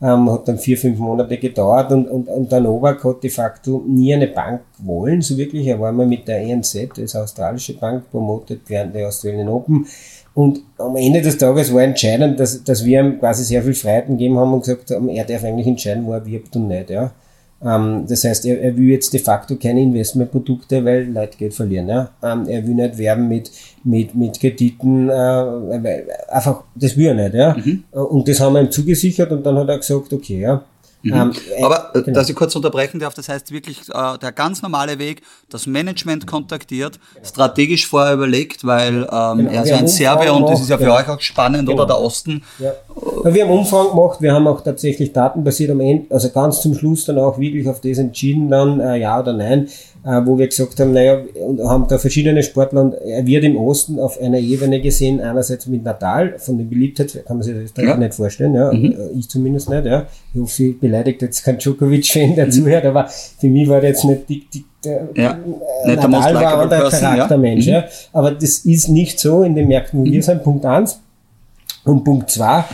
ähm, hat dann vier, fünf Monate gedauert und, und, und der Novak hat de facto nie eine Bank wollen, so wirklich. Er war mal mit der ENZ, das australische Bank, promotet während der Australian Open Und am Ende des Tages war entscheidend, dass, dass wir ihm quasi sehr viel Freiheiten gegeben haben und gesagt haben, er darf eigentlich entscheiden, wo er wirbt und nicht. Ja. Ähm, das heißt, er, er will jetzt de facto keine Investmentprodukte, weil Leute Geld verlieren. Ja. Ähm, er will nicht werben mit, mit, mit Krediten, äh, einfach, das will er nicht. Ja. Mhm. Und das haben wir ihm zugesichert und dann hat er gesagt, okay, ja, Mhm. Ähm, äh, Aber, äh, genau. dass ich kurz unterbrechen darf, das heißt wirklich äh, der ganz normale Weg, das Management kontaktiert, strategisch vorher überlegt, weil ähm, genau. er ist ja ein Serbe und das ist ja für ja. euch auch spannend, genau. oder der Osten. Ja. Wir haben Umfang gemacht, wir haben auch tatsächlich datenbasiert am Ende, also ganz zum Schluss dann auch wirklich auf das entschieden, dann äh, ja oder nein wo wir gesagt haben, naja, und haben da verschiedene Sportler und er wird im Osten auf einer Ebene gesehen, einerseits mit Natal, von der Beliebtheit kann man sich das ja. nicht vorstellen, ja, mhm. Äh, ich zumindest nicht, ja. Ich hoffe, ich beleidigt jetzt kein Djokovic-Fan, der mhm. zuhört, aber für mich war der jetzt nicht die, die der, ja. äh, Natal war ein anderer Charaktermensch, ja. Mhm. ja. Aber das ist nicht so in den Märkten, wo mhm. wir sind, Punkt eins Und Punkt zwei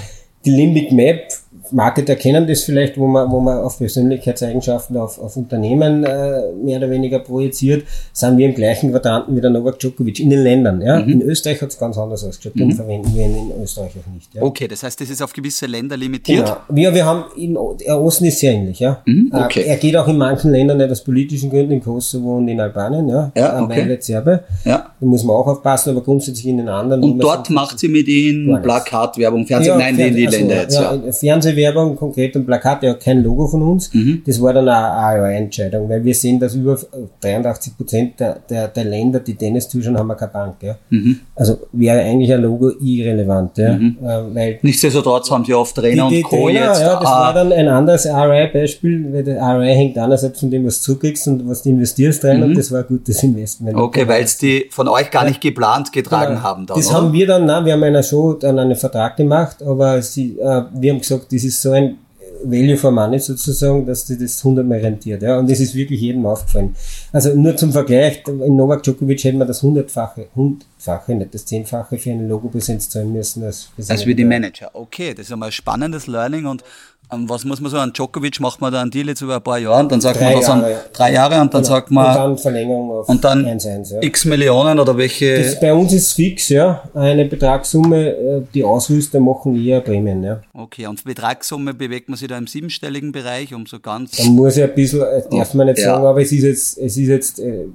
die Limbic Map Marketer kennen das vielleicht, wo man, wo man auf Persönlichkeitseigenschaften, auf, auf Unternehmen äh, mehr oder weniger projiziert, sind wir im gleichen Quadranten wie der Novak Djokovic in den Ländern. Ja? Mhm. In Österreich hat es ganz anders ausgeschaut, den mhm. verwenden wir in Österreich auch nicht. Ja? Okay, das heißt, das ist auf gewisse Länder limitiert? Genau. Wir, wir haben, im, der Osten ist sehr ähnlich. Ja? Mhm. Äh, okay. er geht auch in manchen Ländern nicht aus politischen Gründen, in Kosovo und in Albanien, ja, ja okay. weil Serbe. Ja. Da muss man auch aufpassen, aber grundsätzlich in den anderen. Und dort macht sie mit ihnen Plakatwerbung, Fernseh, ja, nein, in die also, Länder jetzt. Ja, ja. Fernseh Werbung konkret und Plakat, ja kein Logo von uns. Mhm. Das war dann eine AOI-Entscheidung, weil wir sehen, dass über 83 Prozent der, der, der Länder, die Tennis zuschauen, haben wir keine Bank. Ja. Mhm. Also wäre eigentlich ein Logo irrelevant. Ja. Mhm. Äh, weil Nichtsdestotrotz haben sie oft Trainer die, die und Co. Trainer, jetzt. Ja, das ah. war dann ein anderes ROI-Beispiel, weil der ROI hängt einerseits von dem, was du zukriegst und was du investierst rein mhm. und das war ein gutes Investment. Okay, weil es die von euch gar nicht geplant getragen genau. haben. Dann, das oder? haben wir dann, nein, wir haben einer Show dann einen Vertrag gemacht, aber sie, äh, wir haben gesagt, das ist so ein Value for Money sozusagen, dass die das hundertmal rentiert. Ja? Und das ist wirklich jedem aufgefallen. Also nur zum Vergleich, in Novak Djokovic hätten wir das hundertfache, hundertfache, nicht das zehnfache für eine Logopräsenz zahlen müssen. Als, als wie die Manager. Okay, das ist einmal ein spannendes Learning und was muss man so an Djokovic macht man da einen Deal jetzt über ein paar Jahre, dann sagt drei man das an drei Jahre und dann genau. sagt man und dann Verlängerung auf und dann 1, 1, ja. x Millionen oder welche. Das, bei uns ist fix, ja, eine Betragssumme, äh, die Ausrüster machen eher Prämien, ja. Okay, und Betragssumme bewegt man sich da im siebenstelligen Bereich, um so ganz. Da muss ich ein bisschen, äh, darf man nicht ja. sagen, aber es ist jetzt, es ist jetzt äh,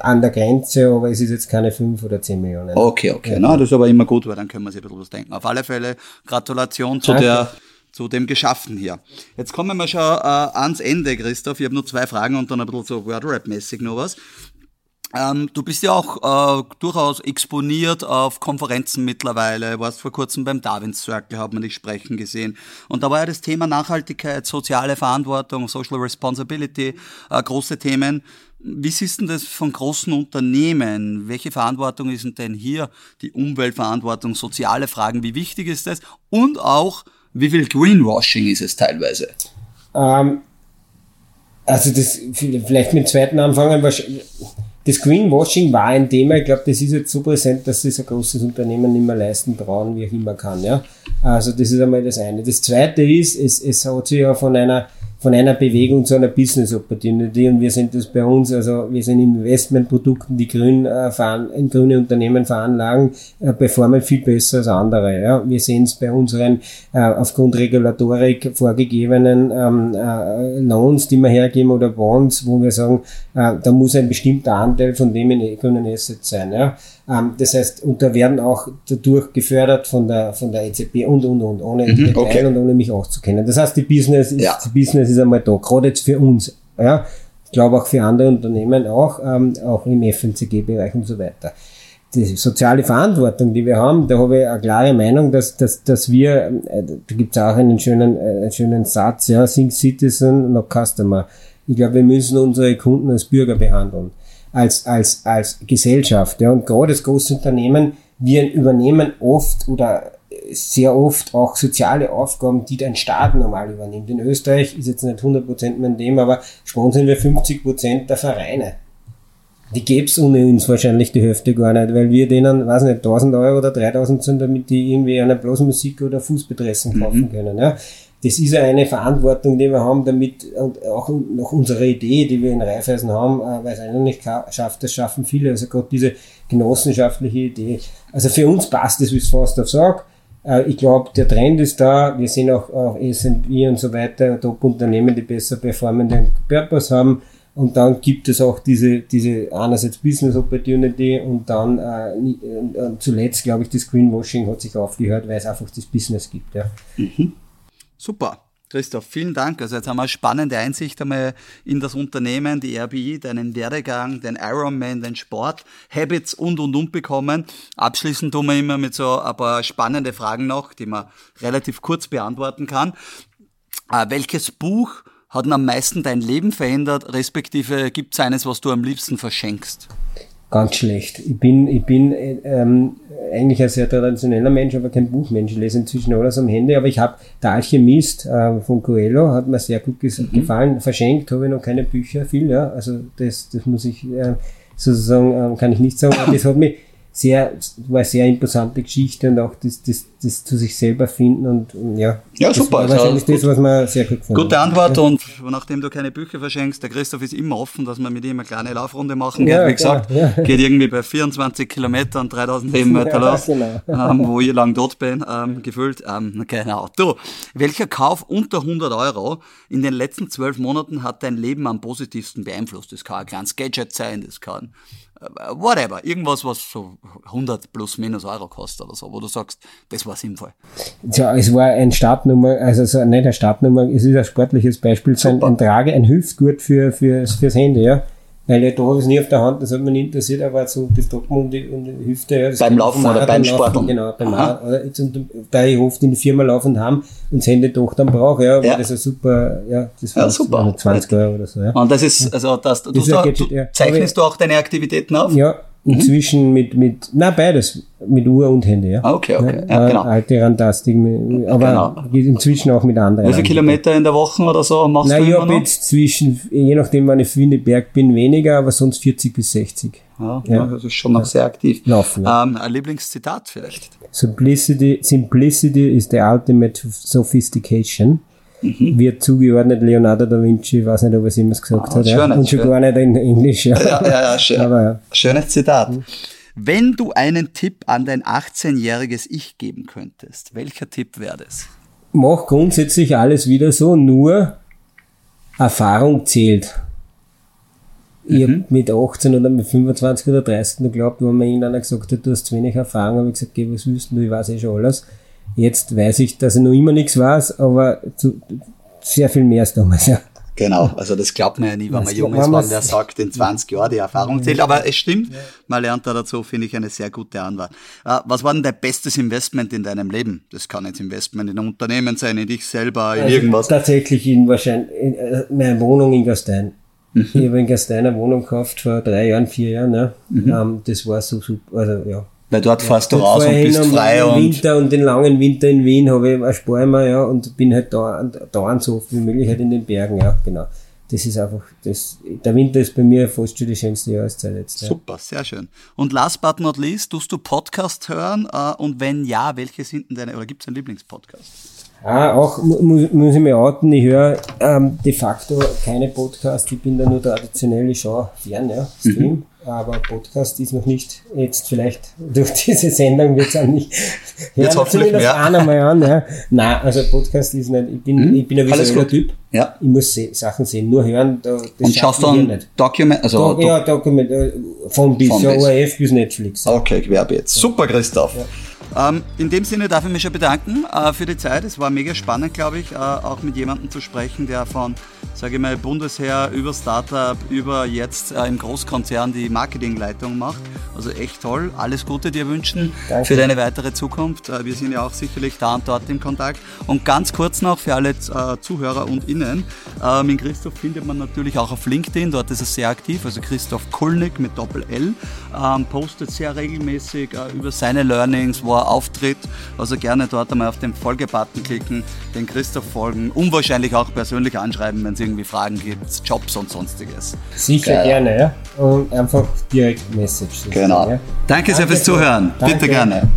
an der Grenze, aber es ist jetzt keine 5 oder 10 Millionen. Okay, okay. Ja. Na, das ist aber immer gut, weil dann können wir sich ein bisschen was denken. Auf alle Fälle Gratulation zu Danke. der zu dem Geschaffen hier. Jetzt kommen wir schon äh, ans Ende, Christoph. Ich habe nur zwei Fragen und dann ein bisschen so Wordrap-mäßig noch was. Ähm, du bist ja auch äh, durchaus exponiert auf Konferenzen mittlerweile. Warst vor kurzem beim Darwins Circle, hat man dich sprechen gesehen. Und da war ja das Thema Nachhaltigkeit, soziale Verantwortung, Social Responsibility, äh, große Themen. Wie siehst du das von großen Unternehmen? Welche Verantwortung ist denn hier die Umweltverantwortung, soziale Fragen? Wie wichtig ist das? Und auch wie viel Greenwashing ist es teilweise? Ähm, also das, vielleicht mit dem zweiten anfangen. Das Greenwashing war ein Thema, ich glaube, das ist jetzt so präsent, dass das ein großes Unternehmen nicht mehr leisten trauen, wie auch immer kann. Ja? Also das ist einmal das eine. Das zweite ist, es, es hat sich ja von einer von einer Bewegung zu einer Business Opportunity und wir sind das bei uns, also wir sind in Investmentprodukten, die grün äh, fahren, in grüne Unternehmen veranlagen, äh, performen viel besser als andere. Ja. Wir sehen es bei unseren äh, aufgrund Regulatorik vorgegebenen ähm, äh, Loans, die wir hergeben oder Bonds, wo wir sagen, äh, da muss ein bestimmter Anteil von dem in grünen Assets sein. Ja. Ähm, das heißt, und da werden auch dadurch gefördert von der, von der EZB und, und, und, ohne mhm, okay. und ohne mich auch zu kennen. Das heißt, die Business ist, ja. die Business ist einmal da, gerade jetzt für uns. Ja, ich glaube auch für andere Unternehmen auch, ähm, auch im FMCG-Bereich und so weiter. Die soziale Verantwortung, die wir haben, da habe ich eine klare Meinung, dass, dass, dass wir, äh, da gibt es auch einen schönen, äh, einen schönen Satz, ja, Think Citizen, not Customer. Ich glaube, wir müssen unsere Kunden als Bürger behandeln, als, als, als Gesellschaft. Ja. Und gerade als Großunternehmen, wir übernehmen oft oder sehr oft auch soziale Aufgaben, die ein Staat normal übernimmt. In Österreich ist jetzt nicht 100% mein dem, aber sponsern wir 50% der Vereine. Die gäbe es ohne uns wahrscheinlich die Hälfte gar nicht, weil wir denen, weiß nicht, 1000 Euro oder 3000 sind, damit die irgendwie eine Blasmusik oder Fußbedressen kaufen mhm. können. Ja. Das ist ja eine Verantwortung, die wir haben, damit und auch nach unserer Idee, die wir in Raiffeisen haben, äh, weil es einer nicht schafft, das schaffen viele. Also gerade diese genossenschaftliche Idee. Also für uns passt das, wie es fast auf sagt. Äh, ich glaube, der Trend ist da. Wir sehen auch auf S&P und so weiter Top-Unternehmen, die besser performenden Purpose haben. Und dann gibt es auch diese, diese einerseits Business Opportunity und dann äh, äh, zuletzt, glaube ich, das Greenwashing hat sich aufgehört, weil es einfach das Business gibt. Ja. Mhm. Super. Christoph, vielen Dank. Also jetzt haben wir eine spannende Einsicht einmal in das Unternehmen, die RBI, deinen Werdegang, den Ironman, den Sport, Habits und und und bekommen. Abschließend tun wir immer mit so ein paar spannende Fragen noch, die man relativ kurz beantworten kann. Äh, welches Buch hat am meisten dein Leben verändert, respektive gibt es eines, was du am liebsten verschenkst? Ganz schlecht. Ich bin, ich bin ähm, eigentlich ein sehr traditioneller Mensch, aber kein Buchmensch. Ich lese inzwischen alles am Handy, aber ich habe Der Alchemist äh, von Coelho, hat mir sehr gut mhm. gefallen. Verschenkt habe ich noch keine Bücher, viel, ja. Also das, das muss ich äh, sozusagen, äh, kann ich nicht sagen, aber das hat mich sehr, war eine sehr imposante Geschichte und auch das, das, das zu sich selber finden und, und ja. Ja, das super. War wahrscheinlich das, was man sehr gut gefunden Gute Antwort ja. und nachdem du keine Bücher verschenkst, der Christoph ist immer offen, dass man mit ihm eine kleine Laufrunde machen kann. Ja, Wie gesagt, ja, geht irgendwie bei 24 Kilometern, 3000 Höhenmeter los, genau. ähm, wo ich lang dort bin, ähm, gefühlt. Ähm, genau. Du, welcher Kauf unter 100 Euro in den letzten zwölf Monaten hat dein Leben am positivsten beeinflusst? Das kann ein kleines Gadget sein, das kann whatever, irgendwas, was so 100 plus minus Euro kostet oder so, wo du sagst, das war sinnvoll. Ja, es war ein Startnummer, also so, nicht eine Startnummer, es ist ein sportliches Beispiel, so ein, ein Trage, ein Hüftgurt für, für, fürs Handy, ja. Weil ja, da habe ich es nie auf der Hand, das hat mich nicht interessiert, aber so das Docken um die, um die Hüfte. Ja, beim Laufen oder beim Sport. Genau, beim. Oder jetzt, und, da ich oft in die Firma laufend haben und das Handy doch dann brauche, ja, ja. das ein super, ja, das war ja, super. 20 Euro oder so. Ja. Und das ist, also das, du, das du, Gadget, du zeichnest du auch deine Aktivitäten auf? Ja. Inzwischen mit, mit, na beides, mit Uhr und Handy, ja. Ah, okay, okay. Ja, genau. Alte Rantastik, aber genau. inzwischen auch mit anderen. Wie viele Kilometer in der Woche oder so machst na, du ich habe jetzt zwischen, je nachdem wann ich in den Berg bin, weniger, aber sonst 40 bis 60. Ja, ja. das ist schon noch sehr aktiv. Laufen, ja. ähm, ein Lieblingszitat vielleicht? Simplicity, simplicity is the ultimate sophistication mhm. wird zugeordnet Leonardo da Vinci, ich weiß nicht, ob er es immer gesagt ah, hat. Ja. Und schon schön. gar nicht in Englisch. Ja, ja, ja, ja schön. Aber. Schönes Zitat. Mhm. Wenn du einen Tipp an dein 18-jähriges Ich geben könntest, welcher Tipp wäre das? Mach grundsätzlich alles wieder so, nur Erfahrung zählt. Ich mhm. habe mit 18 oder mit 25 oder 30 noch geglaubt, wenn mir irgendeiner gesagt hat, du hast zu wenig Erfahrung, habe ich gesagt, geh, was willst du, ich weiß eh schon alles. Jetzt weiß ich, dass ich noch immer nichts weiß, aber zu, sehr viel mehr als damals, ja. Genau, also das glaubt man ja nie, wenn man jung ist, wenn der sagt, in 20 Jahren die Erfahrung zählt. Aber es stimmt, man lernt da dazu, finde ich, eine sehr gute Antwort. Äh, was war denn dein bestes Investment in deinem Leben? Das kann jetzt Investment in ein Unternehmen sein, in dich selber, in also irgendwas. Tatsächlich in wahrscheinlich in, äh, meine Wohnung in Gastein. Mhm. Ich habe in Gastein eine Wohnung gekauft vor drei Jahren, vier Jahren. Ne? Mhm. Ähm, das war so super, also ja, weil dort ja, fährst du raus und bist frei und. Winter und den langen Winter in Wien habe ich erspare mir, ja, und bin halt da, dauernd so oft wie möglich halt in den Bergen, ja, genau. Das ist einfach, das, der Winter ist bei mir fast schon die schönste Jahreszeit jetzt. Ja. Super, sehr schön. Und last but not least, tust du Podcast hören? Äh, und wenn ja, welche sind denn deine, oder gibt es einen Lieblingspodcast? Ah, auch muss, muss ich mir outen, ich höre ähm, de facto keine Podcasts, ich bin da nur traditionell, ich schaue fern, ja, Stream. Mhm aber Podcast ist noch nicht jetzt vielleicht durch diese Sendung wird es auch nicht. Jetzt ja, hoffentlich mehr. einmal an, ja. Nein, also Podcast ist nicht, ich bin, hm? ich bin ein visueller Typ. Ja. Ich muss se Sachen sehen, nur hören, da, das Und schaust du dann Dokument, also Do ja, Dokument, äh, von bis, von ja, ORF bis Netflix. Okay, Gewerbe jetzt. Super, Christoph. Ja. Ähm, in dem Sinne darf ich mich schon bedanken äh, für die Zeit. Es war mega spannend, glaube ich, äh, auch mit jemandem zu sprechen, der von, sage ich mal, Bundesheer über Startup, über jetzt äh, im Großkonzern die Marketingleitung macht. Also echt toll. Alles Gute dir wünschen Danke. für deine weitere Zukunft. Äh, wir sind ja auch sicherlich da und dort im Kontakt. Und ganz kurz noch für alle äh, Zuhörer und Innen. Äh, mit Christoph findet man natürlich auch auf LinkedIn. Dort ist er sehr aktiv. Also Christoph Kulnig mit Doppel-L. Ähm, postet sehr regelmäßig über seine Learnings, wo er auftritt. Also gerne dort einmal auf den Folge-Button klicken, den Christoph folgen und wahrscheinlich auch persönlich anschreiben, wenn es irgendwie Fragen gibt, Jobs und sonstiges. Sicher Geil. gerne, ja. Und einfach direkt Message. Genau. Ja. Danke, Danke sehr fürs Zuhören. Danke. Bitte gerne.